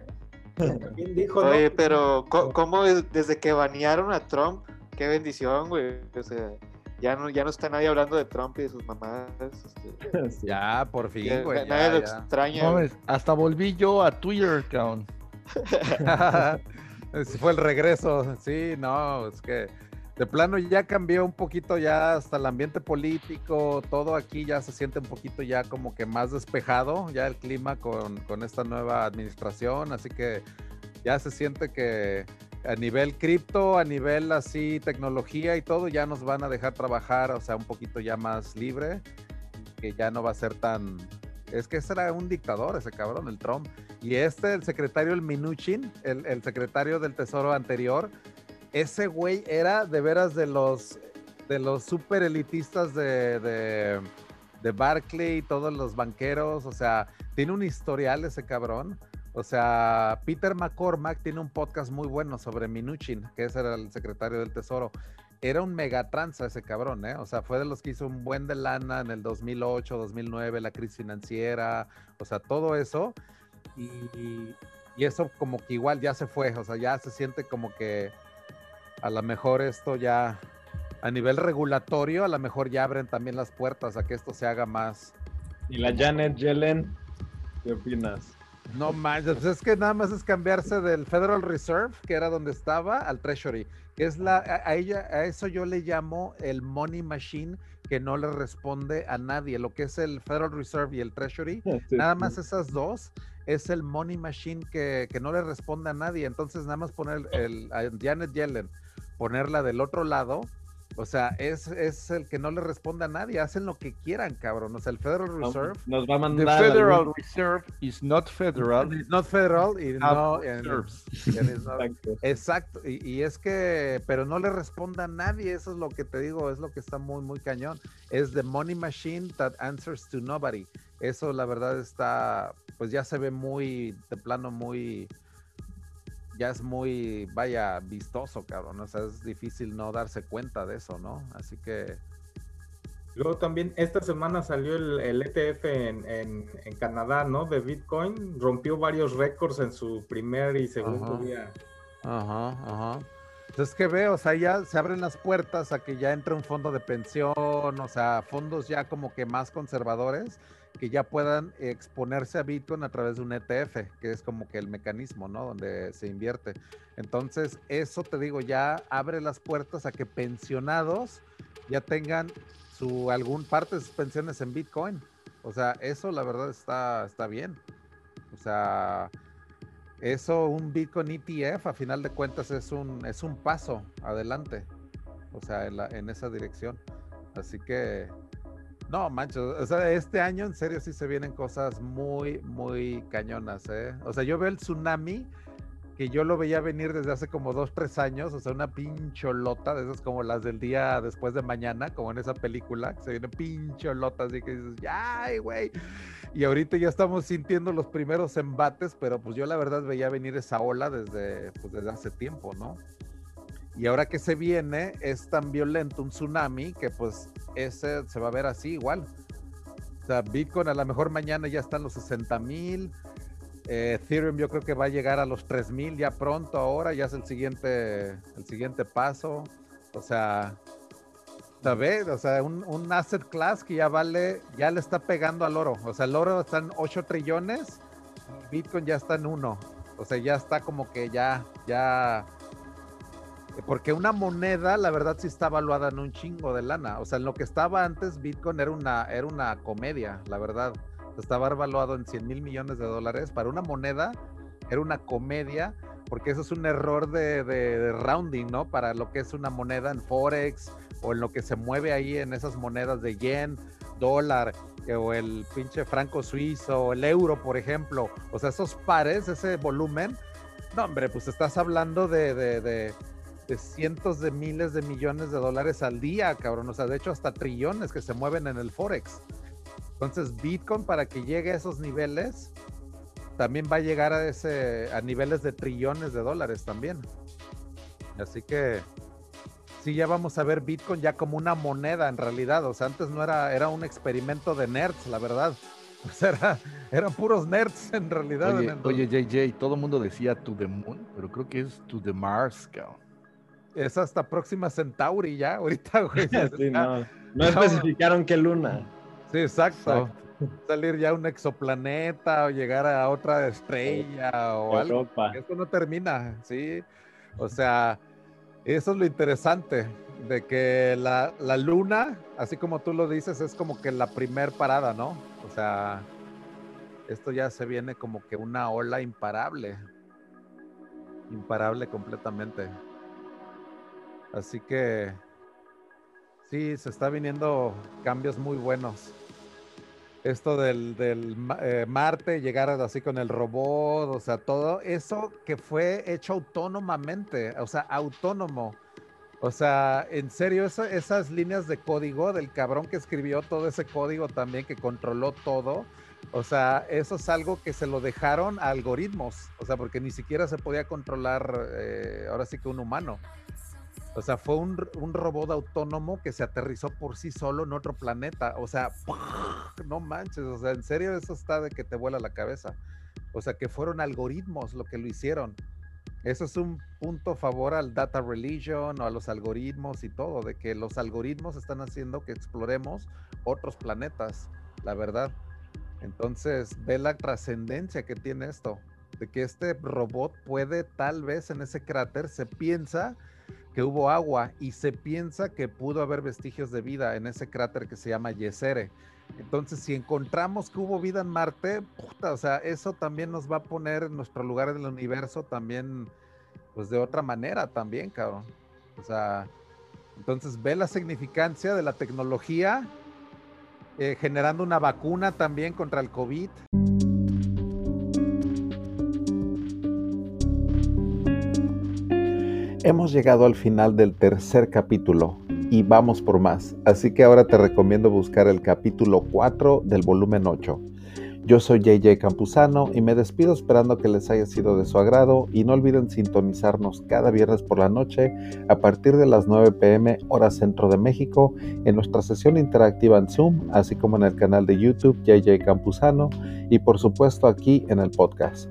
Speaker 13: dijo, Oye, pero ¿cómo desde que banearon a Trump? Qué bendición, güey. O sea, ya no, ya no está nadie hablando de Trump y de sus mamadas. Este.
Speaker 2: Ya, por fin, güey.
Speaker 13: Nadie lo extraña.
Speaker 10: hasta volví yo a Twitter, cabrón.
Speaker 2: fue el regreso, sí, no, es que de plano ya cambió un poquito ya hasta el ambiente político, todo aquí ya se siente un poquito ya como que más despejado, ya el clima con, con esta nueva administración, así que ya se siente que a nivel cripto, a nivel así tecnología y todo, ya nos van a dejar trabajar, o sea, un poquito ya más libre, que ya no va a ser tan... Es que ese era un dictador, ese cabrón, el Trump. Y este, el secretario, el Minuchin, el, secretario del Tesoro anterior, ese güey era de veras de los de los super elitistas de, de, de Barclay todos los banqueros, o sea, tiene un historial ese cabrón. O sea, Peter McCormack tiene un podcast muy bueno sobre Minuchin, que ese era el secretario del Tesoro. Era un megatranza ese cabrón, ¿eh? O sea, fue de los que hizo un buen de lana en el 2008, 2009, la crisis financiera, o sea, todo eso. Y, y eso como que igual ya se fue, o sea, ya se siente como que a lo mejor esto ya, a nivel regulatorio, a lo mejor ya abren también las puertas a que esto se haga más.
Speaker 8: ¿Y la Janet Yellen? ¿Qué opinas?
Speaker 2: No manches, pues es que nada más es cambiarse del Federal Reserve, que era donde estaba, al Treasury. Que es la, a, ella, a eso yo le llamo el money machine que no le responde a nadie. Lo que es el Federal Reserve y el Treasury, nada más esas dos es el money machine que, que, no le responde a nadie. Entonces, nada más poner el, a Janet Yellen, ponerla del otro lado, o sea, es, es el que no le responde a nadie. Hacen lo que quieran, cabrón. O sea, el Federal Reserve.
Speaker 8: Nos va a mandar.
Speaker 10: The Federal Reserve is not federal.
Speaker 2: It's not federal. Y no, exacto. Y, y, es que, pero no le responde a nadie. Eso es lo que te digo. Es lo que está muy, muy cañón. Es the money machine that answers to nobody. Eso, la verdad, está. Pues ya se ve muy, de plano, muy ya es muy, vaya, vistoso, cabrón. O sea, es difícil no darse cuenta de eso, ¿no? Así que.
Speaker 11: Luego también esta semana salió el, ETF en, Canadá, ¿no? De Bitcoin. Rompió varios récords en su primer y segundo día.
Speaker 2: Ajá, ajá. Entonces, que veo, o sea, ya se abren las puertas a que ya entre un fondo de pensión, o sea, fondos ya como que más conservadores que ya puedan exponerse a Bitcoin a través de un ETF, que es como que el mecanismo, ¿no? Donde se invierte. Entonces, eso te digo, ya abre las puertas a que pensionados ya tengan su algún parte de sus pensiones en Bitcoin. O sea, eso la verdad está, está bien. O sea, eso, un Bitcoin ETF, a final de cuentas, es un, es un paso adelante. O sea, en, en esa dirección. Así que no, mancho, o sea, este año en serio sí se vienen cosas muy, muy cañonas, ¿eh? O sea, yo veo el tsunami que yo lo veía venir desde hace como dos, tres años, o sea, una pincholota de esas como las del día después de mañana, como en esa película, que se viene pincholota, así que dices, ¡ay, güey! Y ahorita ya estamos sintiendo los primeros embates, pero pues yo la verdad veía venir esa ola desde, pues, desde hace tiempo, ¿no? Y ahora que se viene es tan violento un tsunami que pues ese se va a ver así igual. O sea, Bitcoin a lo mejor mañana ya están los 60 mil. Eh, Ethereum yo creo que va a llegar a los 3 mil ya pronto ahora, ya es el siguiente, el siguiente paso. O sea, ¿sabes? O sea, un, un, asset class que ya vale, ya le está pegando al oro. O sea, el oro está en 8 trillones, Bitcoin ya está en 1. O sea, ya está como que ya, ya porque una moneda, la verdad, sí está valuada en un chingo de lana. O sea, en lo que estaba antes, Bitcoin era una, era una comedia, la verdad. Estaba valuado en 100 mil millones de dólares. Para una moneda, era una comedia, porque eso es un error de, de, rounding, ¿no? Para lo que es una moneda en Forex o en lo que se mueve ahí en esas monedas de yen, dólar, o el pinche franco suizo, el euro, por ejemplo. O sea, esos pares, ese volumen. No, hombre, pues estás hablando de, cientos de miles de millones de dólares al día, cabrón. O sea, de hecho, hasta trillones que se mueven en el Forex. Entonces, Bitcoin para que llegue a esos niveles, también va a llegar a ese, a niveles de trillones de dólares también. Así que sí, ya vamos a ver Bitcoin ya como una moneda en realidad. O sea, antes no era, era un experimento de nerds, la verdad. O sea, era, eran puros nerds en realidad.
Speaker 10: Oye, JJ, todo el mundo decía to the moon, pero creo que es to the Mars, cabrón
Speaker 2: es hasta próxima Centauri ya, ahorita, güey.
Speaker 8: no, no especificaron qué luna.
Speaker 2: Sí, exacto. Salir ya un exoplaneta o llegar a otra estrella o algo. Eso no termina, ¿sí? O sea, eso es lo interesante, de que la, la, luna, así como tú lo dices, es como que la primer parada, ¿no? O sea, esto ya se viene como que una ola imparable. Imparable completamente. Así que sí, se está viniendo cambios muy buenos. esto del, del eh, Marte, llegar así con el robot, o sea, todo eso que fue hecho autónomamente, o sea, autónomo. O sea, en serio, esas líneas de código del cabrón que escribió todo ese código también, que controló todo, o sea, eso es algo que se lo dejaron a algoritmos, o sea, porque ni siquiera se podía controlar, eh, ahora sí que un humano. O sea, fue un, robot autónomo que se aterrizó por sí solo en otro planeta. O sea, no manches, o sea, en serio eso está de que te vuela la cabeza. O sea, que fueron algoritmos lo que lo hicieron. Eso es un punto favor al data religion o a los algoritmos y todo, de que los algoritmos están haciendo que exploremos otros planetas, la verdad. Entonces, ve la trascendencia que tiene esto, de que este robot puede tal vez en ese cráter, se piensa que hubo agua y se piensa que pudo haber vestigios de vida en ese cráter que se llama Yesere. Entonces, si encontramos que hubo vida en Marte, puta, o sea, eso también nos va a poner en nuestro lugar en el universo también, pues de otra manera también, cabrón. O sea, entonces ve la significancia de la tecnología eh, generando una vacuna también contra el COVID.
Speaker 1: Hemos llegado al final del tercer capítulo y vamos por más, así que ahora te recomiendo buscar el capítulo 4 del volumen 8. Yo soy JJ Campuzano y me despido esperando que les haya sido de su agrado y no olviden sintonizarnos cada viernes por la noche a partir de las 9 pm hora centro de México en nuestra sesión interactiva en Zoom, así como en el canal de YouTube JJ Campuzano y por supuesto aquí en el podcast.